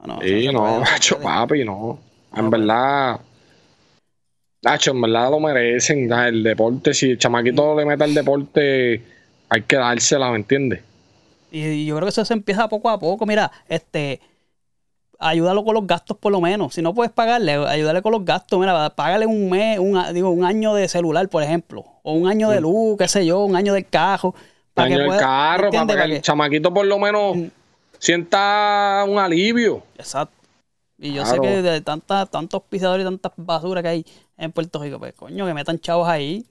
No, no, Sí, no, puede, puede. papi, no. En verdad, Nacho, en verdad lo merecen. El deporte, si el chamaquito le mete al deporte, hay que dársela, ¿me entiendes? Y yo creo que eso se empieza poco a poco. Mira, este, ayúdalo con los gastos por lo menos. Si no puedes pagarle, ayúdale con los gastos. Mira, págale un mes, un, digo, un año de celular, por ejemplo. O un año de luz, qué sé yo, un año del carro. para que el pueda- carro, para, que el chamaquito por lo menos sienta un alivio. Exacto. Y yo Claro. sé que de tantas, tantos pisadores y tantas basuras que hay en Puerto Rico, pues coño, que metan chavos ahí.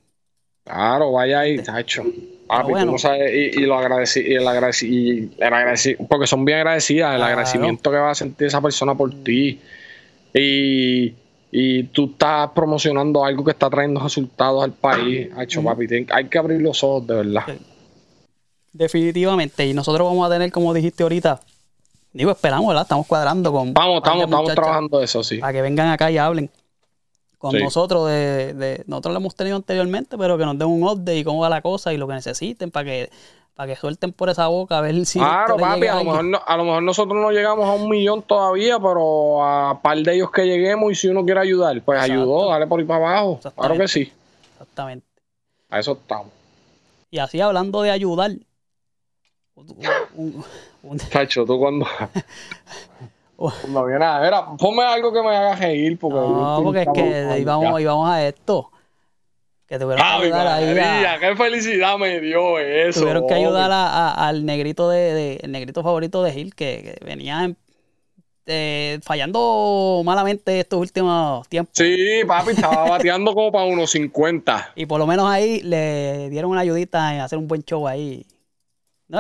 Claro, vaya ahí, Nacho. Papi, bueno. tú no sabes, y, y lo agradeci, y el agradeci, y el agradeci- porque son bien agradecidas, el Claro. agradecimiento que va a sentir esa persona por ti. Y, y tú estás promocionando algo que está trayendo resultados al país. Nacho, papi, tien- hay que abrir los ojos, de verdad. Definitivamente. Y nosotros vamos a tener, como dijiste ahorita, digo, esperamos, ¿verdad? Estamos cuadrando con. Vamos, estamos, estamos trabajando eso, sí. Para que vengan acá y hablen con Sí. nosotros. De, de- nosotros lo hemos tenido anteriormente, pero que nos den un update y cómo va la cosa y lo que necesiten para que, para que suelten por esa boca a ver si. Claro, papi, a lo, mejor no- a lo mejor nosotros no llegamos a un millón todavía, pero a par de ellos que lleguemos y si uno quiere ayudar, pues Exacto. ayudó, dale por ahí para abajo. Claro que sí, Exactamente. a eso estamos. Y así hablando de ayudar, un- un- un- Chacho, tú cuando. Oh. cuando viene a ver, ponme algo que me haga reír. Porque no, porque es que íbamos, íbamos a esto. Que tuvieron que Ay, ayudar ahí a- qué felicidad me dio eso. tuvieron que ayudar hombre. a- a- al negrito de, de- el negrito favorito de Gil que, que venía en- eh, fallando malamente estos últimos tiempos Sí, papi, estaba bateando como para unos 50. y por lo menos ahí le dieron una ayudita en hacer un buen show ahí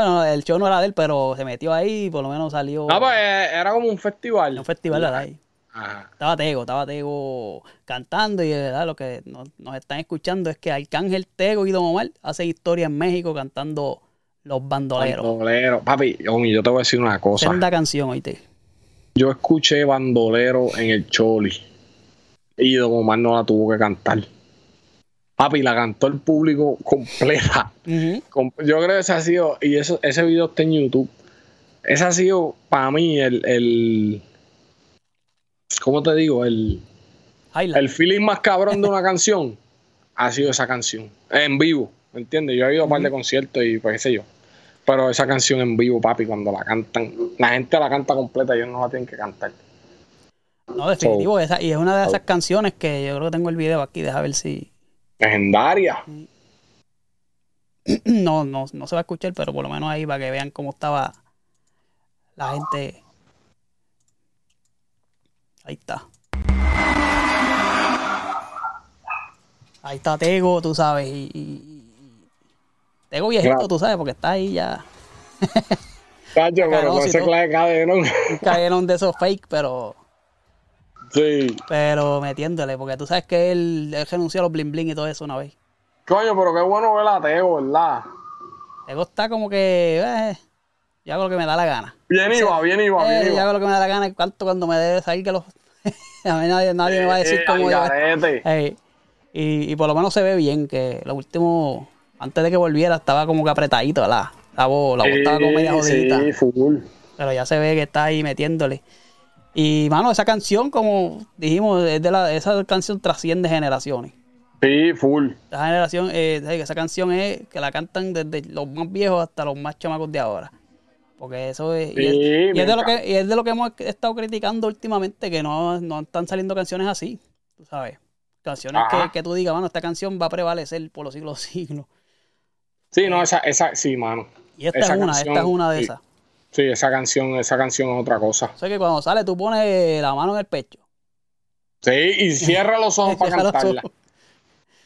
no, no, el show no era de él pero se metió ahí y por lo menos salió Ah, pues eh, era como un festival. un festival ¿verdad? ahí Ajá. estaba Tego, estaba Tego cantando y ¿verdad? lo que nos, nos están escuchando es que Arcángel Tego y Don Omar hace historia en México cantando Los Bandoleros. Bandolero. Papi, yo te voy a decir una cosa. Senda canción, oíste. Yo escuché bandolero en el Choli. Y Don Omar no la tuvo que cantar. Papi, la cantó el público completa. Yo creo que ese ha sido, y eso, ese video está en YouTube. Ese ha sido para mí el, el ¿cómo te digo? El, Highlight. el feeling más cabrón de una canción ha sido esa canción. En vivo, ¿me entiendes? Yo he ido a un par de conciertos y pues qué sé yo. Pero esa canción en vivo, papi, cuando la cantan, la gente la canta completa, ellos no la tienen que cantar. No, definitivo. esa, y es una de esas canciones que yo creo que tengo el video aquí. Deja ver si. Legendaria. No, no, no se va a escuchar, pero por lo menos ahí para que vean cómo estaba la gente. Ahí está. Ahí está Tego, tú sabes. Y, Tego viejito, Claro. tú sabes, porque está ahí ya. Cacho, pero con ese cadenón. Cayeron de esos fake, pero. Sí. Pero metiéndole, porque tú sabes que él, él renunció a los bling bling y todo eso una vez. Coño, pero qué bueno ver a Teo, ¿verdad? Tego está como que. Eh, yo hago lo que me da la gana. Bien iba, bien iba, Eh, bien yo iba. hago lo que me da la gana y cuánto cuando me dé salir que los. a mí nadie, nadie me va a decir Eh, cómo al yo. garete. Ey, y, y por lo menos se ve bien que lo último, antes de que volviera, estaba como que apretadito, ¿verdad? La voz, la voz estaba como media jodidita. Sí, full. Pero ya se ve que está ahí metiéndole. Y, mano, esa canción, como dijimos, es de la, esa canción trasciende generaciones. Sí, full. Esa generación, eh, esa canción es que la cantan desde los más viejos hasta los más chamacos de ahora. Porque eso es. y es, Sí, y es de lo que, y es de lo que hemos estado criticando últimamente, que no, no están saliendo canciones así. Tú sabes. Canciones que, que tú digas, mano, esta canción va a prevalecer por los siglos siglos. Sí, no, esa, esa, sí, mano. Y esta Esa es una, canción, esta es una de sí. esas. Sí, esa canción, esa canción es otra cosa. O sea que cuando sale tú pones la mano en el pecho. Sí, y cierra los ojos para cantarla. ojos.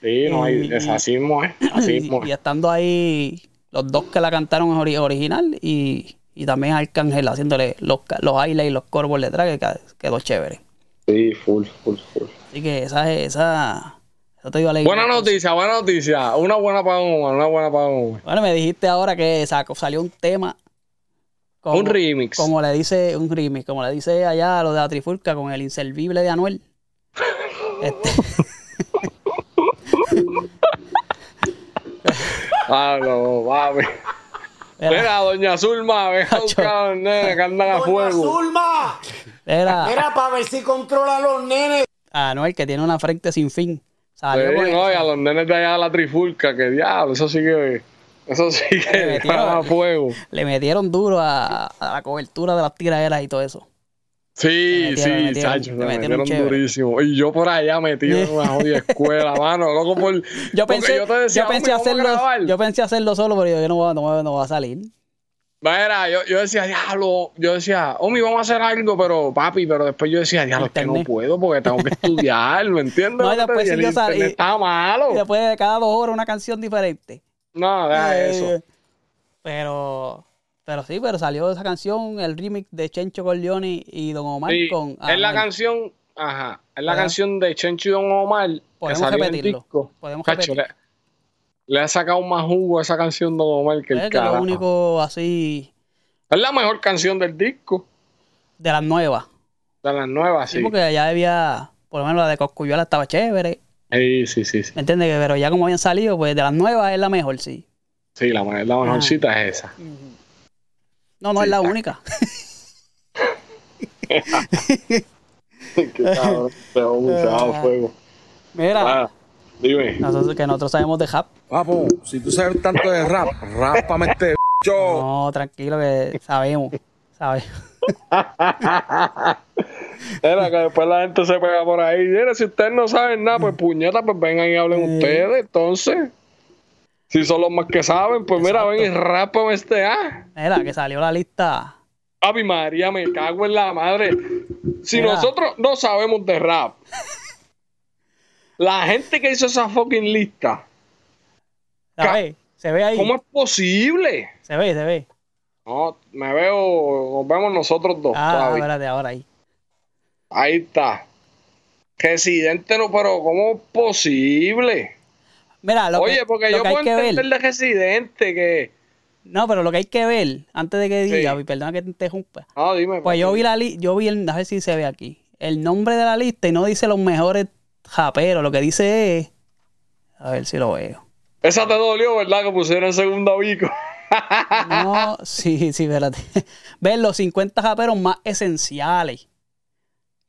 Sí, no, Y- hay, es así mismo, ¿eh? Así Y, mismo. y es. estando ahí los dos que la cantaron en ori- original y, y también Arcángel haciéndole los, los highlights y los corbos detrás que quedó chévere. Sí, full, full, full. Así que esa es esa. Eso te alegría. Buena noticia, buena noticia. Una buena para un una buena para un Bueno, me dijiste ahora que sacó, salió un tema. Como- Un remix. Como le dice, un remix, como le dice allá a lo de la trifulca con el inservible de Anuel. Este, Ah, no, papi. era, Mira, doña Zulma, ve a buscar a los nenes que andan a Doña fuego. Zulma, era era para ver si controla a los nenes. Anuel que tiene una frente sin fin. Salió Sí, con- no, y a los nenes de allá de la trifulca, que diablo, eso sí que. Eso sí Le que metieron- van a fuego. le metieron duro a, a la cobertura de las tiraderas y todo eso. Sí, Le metieron, sí, le metieron, chacho, le me metieron metieron durísimo. Y yo por allá metido en una jodida escuela, mano, loco por. Yo pensé, yo te decía, yo pensé "Hombre, vamos a hacerlo, grabar". yo pensé hacerlo solo, pero yo no, voy- no, voy- no va a salir. Mira, yo, yo decía, diablo, yo decía, Omi, vamos a hacer algo, pero papi, pero después yo decía, diablo, es que no puedo porque tengo que estudiar, ¿me entiendes? No, y después el siguió sal- internet y- estaba malo. Y después de cada dos horas una canción diferente. No, deja Eh, eso. Pero, pero sí, pero salió esa canción, el remix de Chencho Corleone y Don Omar Sí, con es la canción, ajá, es la canción de Chencho y Don Omar que Podemos salió en el repetirlo, disco. podemos Cacho, repetir. le, le ha sacado más jugo a esa canción Don Omar que Es el que lo único así Es la mejor canción del disco, de las nuevas. de las nuevas, Sí, sí. porque ya había, por lo menos la de Coscuyuela estaba chévere. Sí, sí, sí, sí. ¿Me entiendes? Pero ya como habían salido, pues de las nuevas es la mejor, sí. Sí, la, la mejorcita es esa. No, no Sí, es la está. única. Qué cabrón, se va a fuego. Mira, Ah, dime. nosotros, que nosotros sabemos de rap. Papo, si tú sabes tanto de rap, rápame este bicho. No, tranquilo que sabemos. ¿Sabes? Era que después la gente se pega por ahí. Mira, si ustedes no saben nada, pues puñeta, pues vengan y hablen ustedes. Entonces, si son los más que saben, pues mira, ven y rápame este A. Mira, que salió la lista. Ave María, me cago en la madre. Si Mira. nosotros no sabemos de rap, la gente que hizo esa fucking lista, ¿Sabes? Se ve ahí. ¿cómo es posible? Se ve, se ve. No, me veo, nos vemos nosotros dos. Ah, espérate, ahora ahí. Ahí está. Residente no, pero ¿cómo es posible? Mira, lo Oye, que, porque lo yo que puedo entender de Residente que... No, pero lo que hay que ver, antes de que Sí. diga, y perdona que te interrumpa. No, dime. Pues yo vi la lista, yo vi el, a ver si se ve aquí, el nombre de la lista y no dice los mejores japeros, lo que dice es, a ver si lo veo. Esa te dolió, ¿verdad? Que pusieron segundo bico. No, sí, sí, espérate. Ver los 50 japeros más esenciales.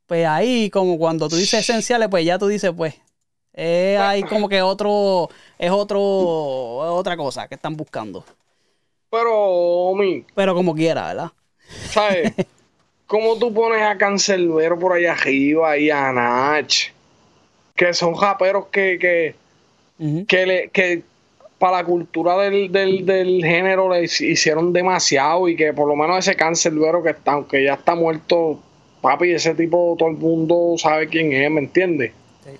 Pues ahí, como cuando tú dices esenciales, pues ya tú dices, pues, eh, hay como que otro, es otro, otra cosa que están buscando. Pero, Omi, Pero como quiera, ¿verdad? ¿sabes? ¿Cómo tú pones a Cancelbero por allá arriba y a Nach? Que son japeros que, que, que, le, que para la cultura del, del, del género le hic- hicieron demasiado y que por lo menos ese Cancelbero que está, aunque ya está muerto, papi, ese tipo todo el mundo sabe quién es, ¿me entiendes? Sí.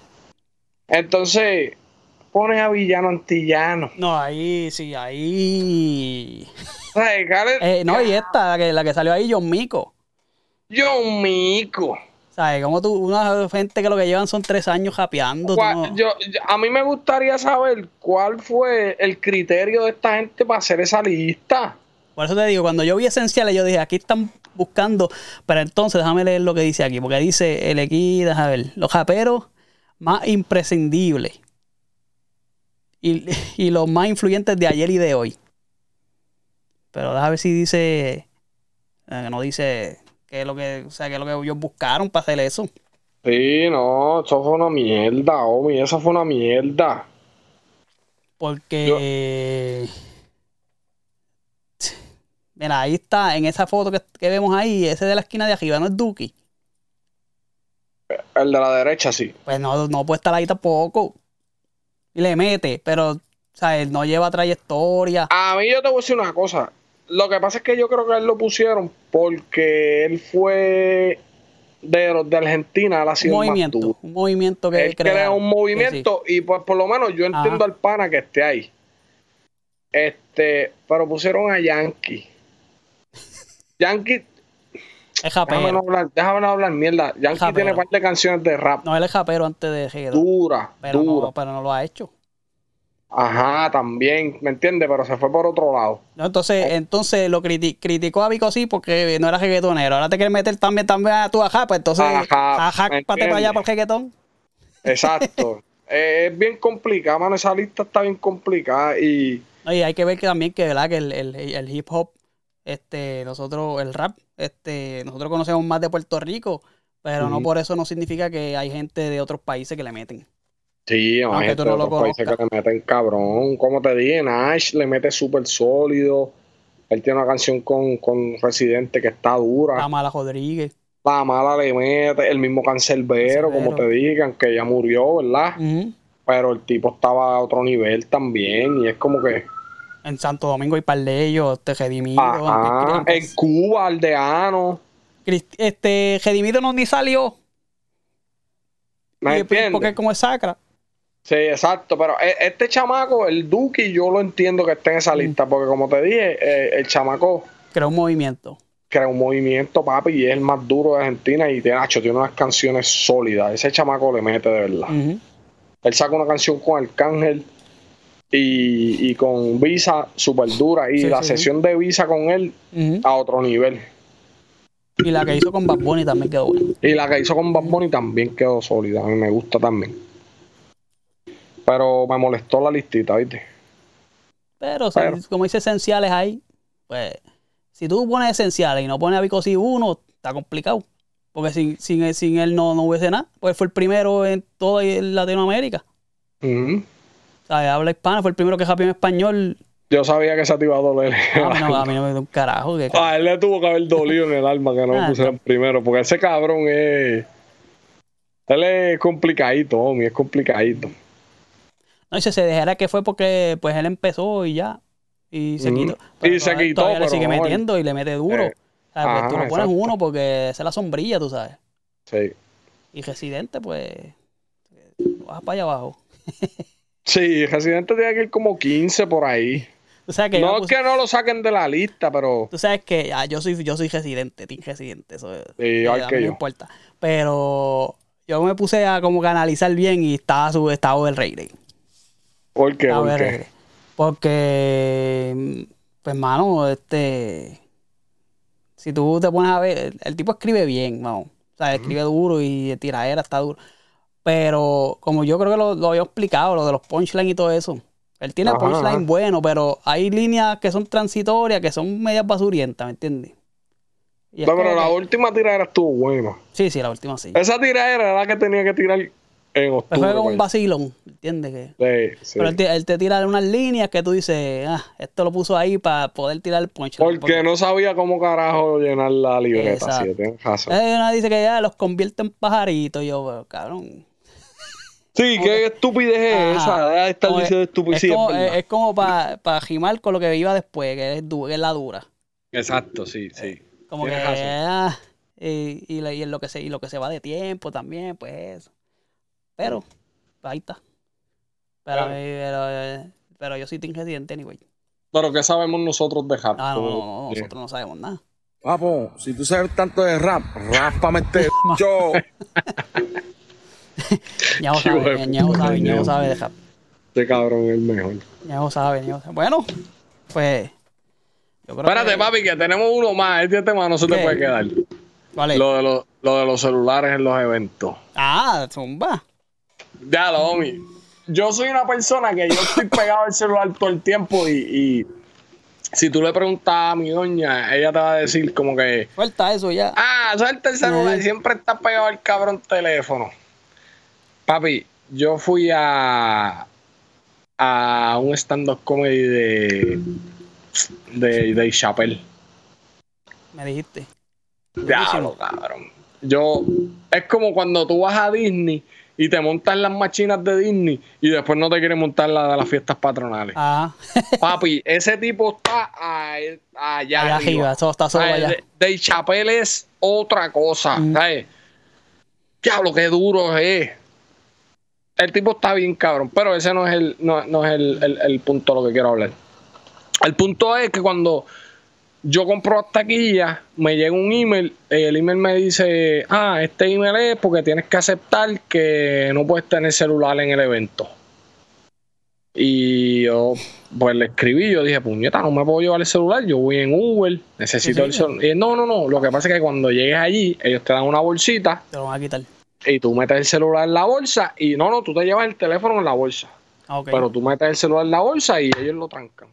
Entonces, pones a Villano Antillano. No, ahí, sí, ahí. Eh, no, y esta, la que, la que salió ahí, John Mico. John Mico. ¿Sabes? Como tú, una gente que lo que llevan son tres años japeando. tú ¿Cuál- no- yo, yo- a mí me gustaría saber cuál fue el criterio de esta gente para hacer esa lista. Por eso te digo, cuando yo vi esenciales, yo dije, aquí están buscando. Pero entonces, déjame leer lo que dice aquí, porque dice el equipo, déjame ver, los japeros más imprescindibles y, y los más influyentes de ayer y de hoy. Pero déjame ver si dice, eh, no dice qué es lo que, o sea, qué es lo que ellos buscaron para hacer eso. Sí, no, eso fue una mierda, Omi, eso fue una mierda. Porque. Mira, ahí está, en esa foto que, que vemos ahí, ese de la esquina de arriba, ¿no es Duki? El de la derecha, sí. Pues no, no puede estar ahí tampoco. Y le mete, pero, o sea, él no lleva trayectoria. A mí yo te voy a decir una cosa. Lo que pasa es que yo creo que a él lo pusieron porque él fue de los de Argentina, él ha Un más movimiento, un movimiento que Él crea un movimiento y pues por lo menos yo entiendo Ajá. al pana que esté ahí. Este, pero pusieron a Yankee. Yankee. Es japero. déjame no hablar, déjame hablar mierda. Yankee Japero. tiene un par de canciones de rap No, él es japero antes de reggaetón, dura, pero dura. no, pero no lo ha hecho. Ajá, también, ¿me entiendes? Pero se fue por otro lado. No, entonces, entonces lo criti- criticó a Vico sí porque no era reggaetonero. Ahora te quieres meter también, también a tu ajá, pues entonces, Ajá, ajá, ¿me pate para allá entiendes? por reggaetón. Exacto. Eh, es bien complicada, mano. Esa lista está bien complicada y Oye, hay que ver que también que, ¿verdad? que el, el- el hip hop, este, nosotros, el rap, este, nosotros conocemos más de Puerto Rico, pero no por eso no significa que hay gente de otros países que le meten. Sí, Aunque tú no lo países que conozcas. le meten cabrón. Como te dije, Nash le mete súper sólido. Él tiene una canción con, con Residente que está dura. La Mala Rodríguez. La mala le mete. El mismo Cancelbero, como Canserbero. te dije, aunque ya murió, ¿verdad? Pero el tipo estaba a otro nivel también. Y es como que. En Santo Domingo hay par de ellos, este Redimido. Aunque- En Cuba, Aldeano. Crist- Este Redimido no ni salió. ¿Me entiendes? Porque como es sacra. Sí, exacto, pero e- este chamaco, el Duki, yo lo entiendo que esté en esa lista, porque como te dije, eh, el chamaco Creó un movimiento. crea un movimiento, papi, y es el más duro de Argentina y tiene, acho, tiene unas canciones sólidas. Ese chamaco le mete de verdad. Él saca una canción con Arcángel y, y con Visa súper dura, y Sí, la sí, sesión de Visa con él a otro nivel. Y la que hizo con Bad Bunny también quedó buena. Y la que hizo con Bad Bunny también quedó sólida, a mí me gusta también. Pero me molestó la listita, ¿viste? Pero, si- como dice esenciales ahí, pues si tú pones esenciales y no pones a Vicosi uno, está complicado. Porque sin, sin, él- sin él no, no hubiese nada. Pues fue el primero en toda Latinoamérica. Ujú. O sea, habla hispana, fue el primero que rapeó en español Yo sabía que esa te iba a doler. A mí no, a mí no me da un carajo. que- A él le tuvo que haber dolido en el alma que no Ah, lo pusieran primero, porque ese cabrón es. Él es complicadito, homie, es complicadito. No, y si se dejara que fue porque pues él empezó y ya. Y se quitó. Y se quitó, Todavía le sigue metiendo y le mete duro. Eh, O sea, pues, tú lo pones exacto. uno porque esa es la sombrilla, tú sabes. Sí. Y residente, pues. Vas para allá abajo. Sí, Residente tiene que ir como 15 por ahí. Tú sabes que No es que no lo saquen de la lista, pero. Tú sabes que ah, yo soy yo soy residente, team residente, eso es- Sí, eh, que no yo. importa. Pero yo me puse a como que analizar bien y estaba su estado del rey. ¿Por qué? Rey. Porque pues mano, este si tú te pones a ver, el, el tipo escribe bien, vamos. O sea, escribe duro y de tiraera está duro. Pero como yo creo que lo, lo había explicado, lo de los punchlines y todo eso. Él tiene Ajá, punchline ajá. bueno, pero hay líneas que son transitorias, que son medias basurientas, ¿me entiendes? Y es No, pero la última tiradera estuvo buena. Sí, sí, la última sí. Esa tiradera era la que tenía que tirar en Pero octubre. fue como un vacilón, ¿entiendes? Que, Sí, sí. Pero él te, él te tira unas líneas que tú dices, ah, esto lo puso ahí para poder tirar el punchline. Porque no sabía cómo carajo llenar la libreta. Sí, tienes razón. Eh, una dice que ya los convierte en pajaritos. Yo, pero, cabrón. Sí, qué estupidez es esa. Deja de estar Como diciendo es- estupidez. Es como, es, es como para rimar con lo que iba después, que es, du- que es la dura. Exacto, sí, sí. Como que, ah, y, lo que se, y lo que se va de tiempo también, pues eso. Pero, ahí está. Pero, Claro. pero, eh, pero yo soy team residente anyway. Pero ¿qué sabemos nosotros de rap? Ah, no, no, no, nosotros no sabemos nada. Papo, si tú sabes tanto de rap, ráspame este yo. De sabe, puta, sabe, Ñajo. sabe de rap. Este cabrón es el mejor. Ñajo sabe, Ñajo sabe. Bueno, pues. Yo creo Espérate, que- papi, que tenemos uno más. Este tema no se te puede quedar. ¿Cuál es? Lo de, los, lo de los celulares en los eventos. Ah, zumba. Ya lo, homie. Yo soy una persona que yo estoy pegado al celular todo el tiempo y, y si tú le preguntas a mi doña, ella te va a decir como que, Suelta eso ya. ah, suelta el celular, Sí. siempre está pegado al cabrón teléfono. Papi, yo fui a a un stand-up comedy de de, de Chappelle. Me dijiste. Diablo, cabrón. Yo, es como cuando tú vas a Disney y te montas las machinas de Disney y después no te quieres montar la de las fiestas patronales. Ajá. Papi, ese tipo está a- allá, Allá arriba, eso está solo ¿Sabes? allá. De- Chappelle es otra cosa. Mm. ¿sabes? Diablo, qué duro es. El tipo está bien cabrón, pero ese no es el, no, no es el, el- el punto de lo que quiero hablar. El punto es que cuando yo compro taquilla, me llega un email, el email me dice, ah, este email es porque tienes que aceptar que no puedes tener celular en el evento. Y yo, pues le escribí, yo dije, puñeta, no me puedo llevar el celular, yo voy en Uber, necesito el celular. Y, no, no, no, lo que pasa es que cuando llegues allí, ellos te dan una bolsita Te lo van a quitar. y tú metes el celular en la bolsa y no, no, tú te llevas el teléfono en la bolsa. Ah, ok. Pero tú metes el celular en la bolsa y ellos lo trancan.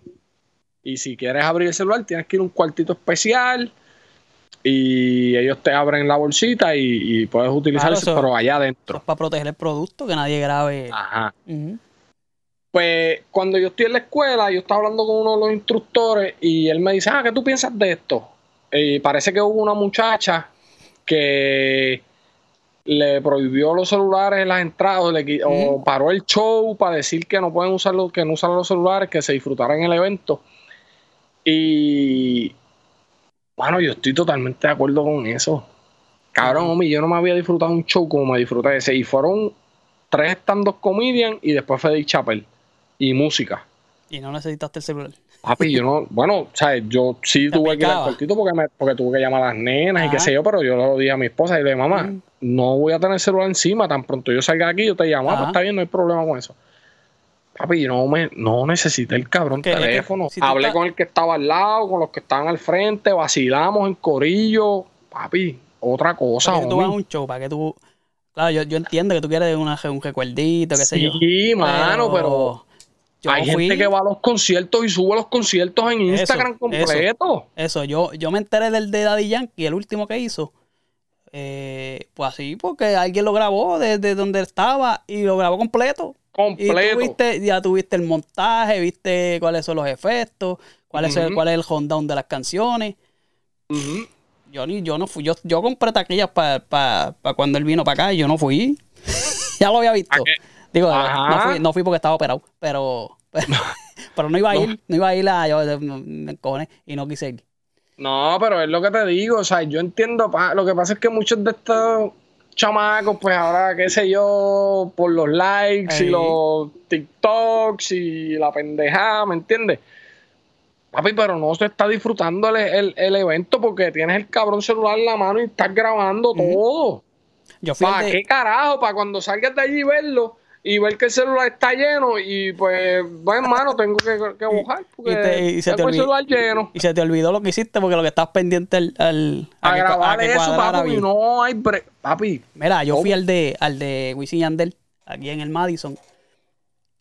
Y si quieres abrir el celular, tienes que ir a un cuartito especial y ellos te abren la bolsita y, y puedes utilizar Claro, eso, pero allá Eso adentro. es para proteger el producto, que nadie grabe. Ajá. Pues cuando yo estoy en la escuela, yo estaba hablando con uno de los instructores y él me dice, ah, ¿qué tú piensas de esto? Y parece que hubo una muchacha que le prohibió los celulares en las entradas le o paró el show para decir que no pueden usarlo, que no usan los celulares, que se disfrutaran en el evento. Y bueno, yo estoy totalmente de acuerdo con eso. Cabrón, homie, yo no me había disfrutado un show como me disfruté ese. Y fueron tres stand-up comedian y después fue Dave Chappelle. Y música. Y no necesitaste el celular. Papi, yo no, bueno, ¿sabes? Yo sí Te tuve que ir al cuartito porque, me- porque tuve que llamar a las nenas y qué sé yo, pero yo lo dije a mi esposa y le dije, mamá, Mm. no voy a tener el celular encima, tan pronto yo salga de aquí, yo te llamo, ah, pues está bien, no hay problema con eso. Papi, no, me, no necesité el cabrón Que- que teléfono. si Hablé con el que estaba al lado, con los que estaban al frente, vacilamos en corillo. Papi, otra cosa, Porque tú vas a un show para que tú. Claro, yo, yo entiendo que tú quieres una, un recuerdito, qué sé yo. Sí, mano, pero yo hay fui- gente que va a los conciertos y sube los conciertos en Instagram eso. completo. Eso, yo, yo me enteré del de Daddy Yankee, el último que hizo. Eh, pues así, porque alguien lo grabó desde donde estaba y lo grabó completo. Y tú completo. viste, ya tuviste el montaje, viste cuáles son los efectos, cuál es, el, cuál es el rundown de las canciones. Yo ni, yo no fui, yo, yo compré taquillas para cuando él vino para acá y yo no fui. ya lo había visto. Digo, no fui, no fui porque estaba operado, pero, pero, pero no iba a ir, no iba a ir a yo me- encojoné y no quise ir. No, pero es lo que te digo, o sea, yo entiendo, pa- lo que pasa es que muchos de estos chamacos, pues ahora, qué sé yo, por los likes y los TikToks y la pendejada, ¿me entiendes? Papi, pero no se está disfrutando el, el- el evento porque tienes el cabrón celular en la mano y estás grabando todo. ¿Para qué carajo? Para cuando salgas de allí verlo y ver que el celular está lleno y pues, bueno, hermano, tengo que, que bajar porque y te- y se te tengo el olvi- celular lleno. y se te olvidó lo que hiciste porque lo que estabas pendiente al, al- A, grabar que eso, papi, no hay Papi, Mira, yo fui al de al de Wisin Yandel, aquí en el Madison.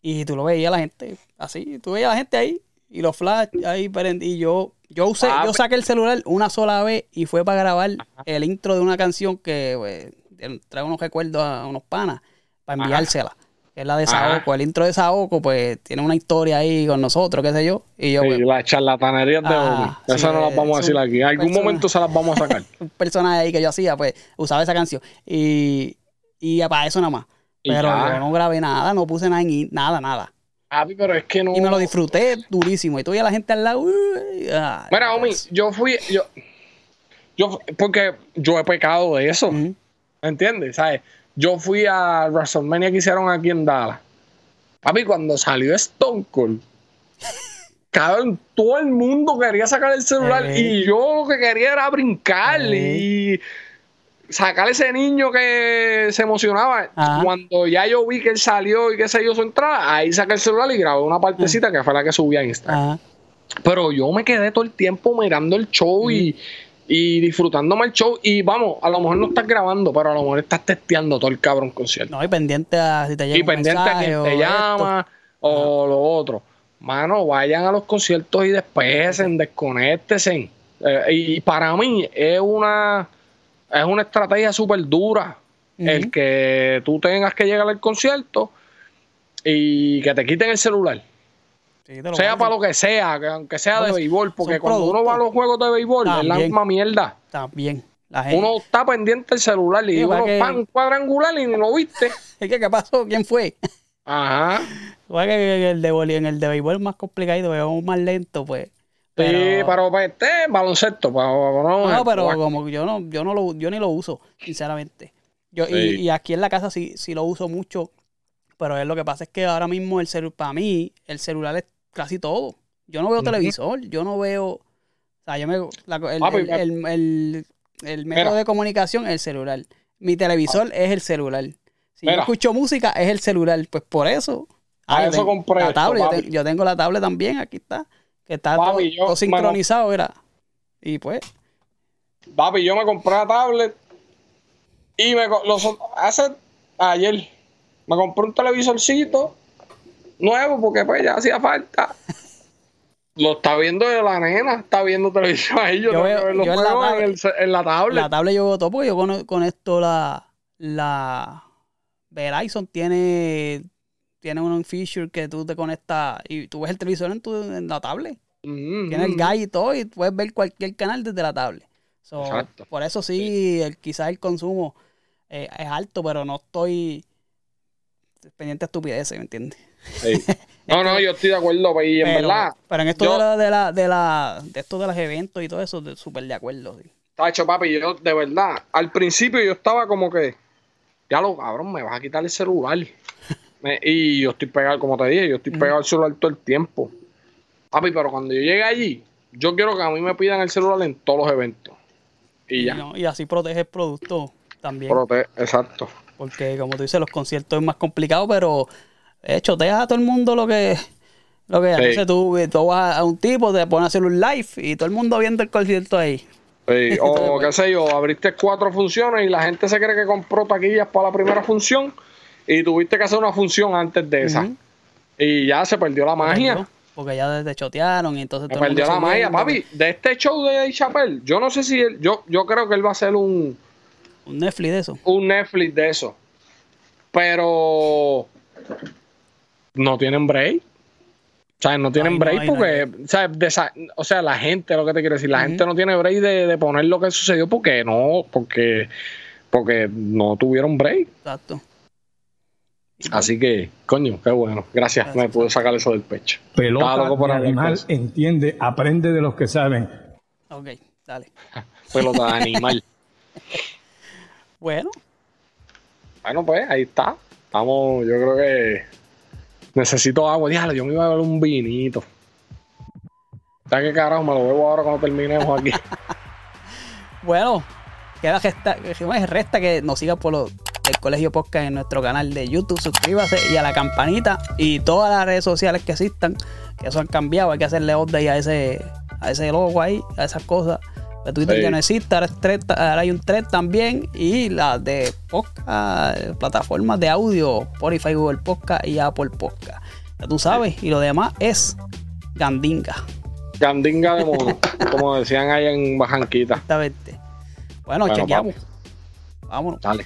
Y tú lo veías la gente así, tú veías a la gente ahí y los flash ahí y yo yo usé Papi. yo saqué el celular una sola vez y fue para grabar el intro de una canción que pues, trae unos recuerdos a unos panas para enviársela. Que es la de. Saoco, el intro de Saoco, pues tiene una historia ahí con nosotros, qué sé yo. Y yo, sí, pues, las charlatanerías de Ah. Esas sí, no las vamos a decir aquí. En algún persona- momento se las vamos a sacar. un personaje ahí que yo hacía, pues usaba esa canción. Y, y para eso nada más. Pero yo no grabé nada, no puse nada, en nada, nada. Papi, pero es que no. Y me lo disfruté durísimo. Y tú y la gente al lado. uy, ay, Mira, Omi, pues. yo fui. Yo, yo, porque yo he pecado de eso. Ujú. ¿Entiendes? ¿Sabes? Yo fui a WrestleMania que hicieron aquí en Dallas. Papi, cuando salió Stone Cold, cabrón, todo el mundo quería sacar el celular y yo lo que quería era brincar y sacar ese niño que se emocionaba. Ajá. Cuando ya yo vi que él salió y que se dio su entrada, ahí saqué el celular y grabé una partecita que fue la que subí a Instagram. Ajá. Pero yo me quedé todo el tiempo mirando el show y, y disfrutándome el show. Y vamos, a lo mejor no estás grabando, pero a lo mejor estás testeando todo el cabrón concierto. No, y pendiente a si te llega y un pendiente a quien te esto. llama o lo otro. Mano, vayan a los conciertos y despesen, desconéctense. Eh, y para mí es una, es una estrategia súper dura el que tú tengas que llegar al concierto y que te quiten el celular. Sí, Sea para lo que sea, que aunque sea de Porque béisbol, porque cuando uno va a los juegos de béisbol es la También. misma mierda. También. La gente. Uno está pendiente del celular y Sí, uno que- pan cuadrangular y ni lo viste. Es que, ¿qué pasó? ¿Quién fue? Ajá. Igual que el de, en el de béisbol es más complicado, es más lento, pues. Sí, pero pues este baloncesto, para, no, No, pero para- como yo no, yo no lo, yo ni lo uso, sinceramente. Yo, y, Sí. y aquí en la casa sí, sí lo uso mucho, pero es lo que pasa es que ahora mismo el celular, para mí, el celular es casi todo. Yo no veo televisor, yo no veo, o sea, yo me, la- el, Papi, el, el- el- el método Mira. de comunicación es el celular. Mi televisor es el celular. Si yo Mira. escucho música, es el celular. Pues por eso. A eso tengo- compré la esto, tablet, yo, papi. te- yo tengo la tablet también, aquí está. Que está todo, Papi, yo- todo sincronizado, era. Y pues, Papi, yo me compré la tablet y me los, hace ayer me compré un televisorcito nuevo porque pues ya hacía falta. Lo está viendo de la nena, está viendo televisión ahí. Yo, Yo tengo veo- que ver los en la en, tablet- en la tablet. la tablet yo veo todo porque yo con, con esto la, la Verizon tiene, tiene un feature que tú te conectas y tú ves el televisor en, tu, en la tablet. Mm, Tiene el guide y todo y puedes ver cualquier canal desde la tablet. So, Exacto. Por eso sí, el, quizás el consumo eh, es alto, pero no estoy pendiente de estupideces, ¿me entiendes? Sí. No, no, yo estoy de acuerdo, pues, y en pero, verdad, pero en esto yo- de, la, de, la, de, la, de esto de los eventos y todo eso, súper de acuerdo. sí. Tacho, papi, yo de verdad, al principio yo estaba como que, ya lo cabrón, me vas a quitar el celular. Me- y yo estoy pegado, como te dije, yo estoy pegado al celular todo el tiempo. Papi, pero cuando yo llegue allí, yo quiero que a mí me pidan el celular en todos los eventos. Y ya. no, y así protege el producto también. Prote- exacto. Porque como tú dices, los conciertos es más complicado, pero eh, choteas a todo el mundo lo que... Lo que Sí. tú, tú vas a un tipo, te pones a hacer un live y todo el mundo viendo el concierto ahí. Sí, o qué sé yo, abriste cuatro funciones y la gente se cree que compró taquillas para la primera función y tuviste que hacer una función antes de esa. Y ya se perdió la magia. Porque ya te chotearon y entonces mundo perdió la magia, papi. De este show de Dave Chappelle, yo no sé si él, yo, yo creo que él va a hacer un, Un Netflix de eso. un Netflix de eso. Pero no tienen break. O sea, no tienen Ay, break no, porque, o, sea, desa- o sea, la gente, lo que te quiero decir, la gente no tiene break de, de poner lo que sucedió porque no, porque, porque no tuvieron break. Exacto. Así que, coño, qué bueno. Gracias, Gracias. me pude sacar eso del pecho. Pelota loco por animal, entiende, aprende de los que saben. Ok, dale. Pelota de animal. Bueno, Bueno, pues ahí está. Vamos, yo creo que necesito agua. Diablo, yo me iba a beber un vinito. ¿Sabes qué carajo? Me lo bebo ahora cuando terminemos aquí. bueno, queda gesta, que resta que nos siga por los el Colegio Podcast en nuestro canal de YouTube. Suscríbase y a la campanita y todas las redes sociales que existan, que eso han cambiado. Hay que hacerle update a ese, a ese logo ahí, a esas cosas. De Twitter Sí. ya no existe, ahora, es thread- ahora hay un thread también. Y las de podcast, plataformas de audio, Spotify, Google Podcast y Apple Podcast. Ya tú sabes, y lo demás es Gandinga. Gandinga de mono, como decían ahí en Bajanquita. Exactamente. Bueno, Bueno, chequeamos. Vámonos. Dale.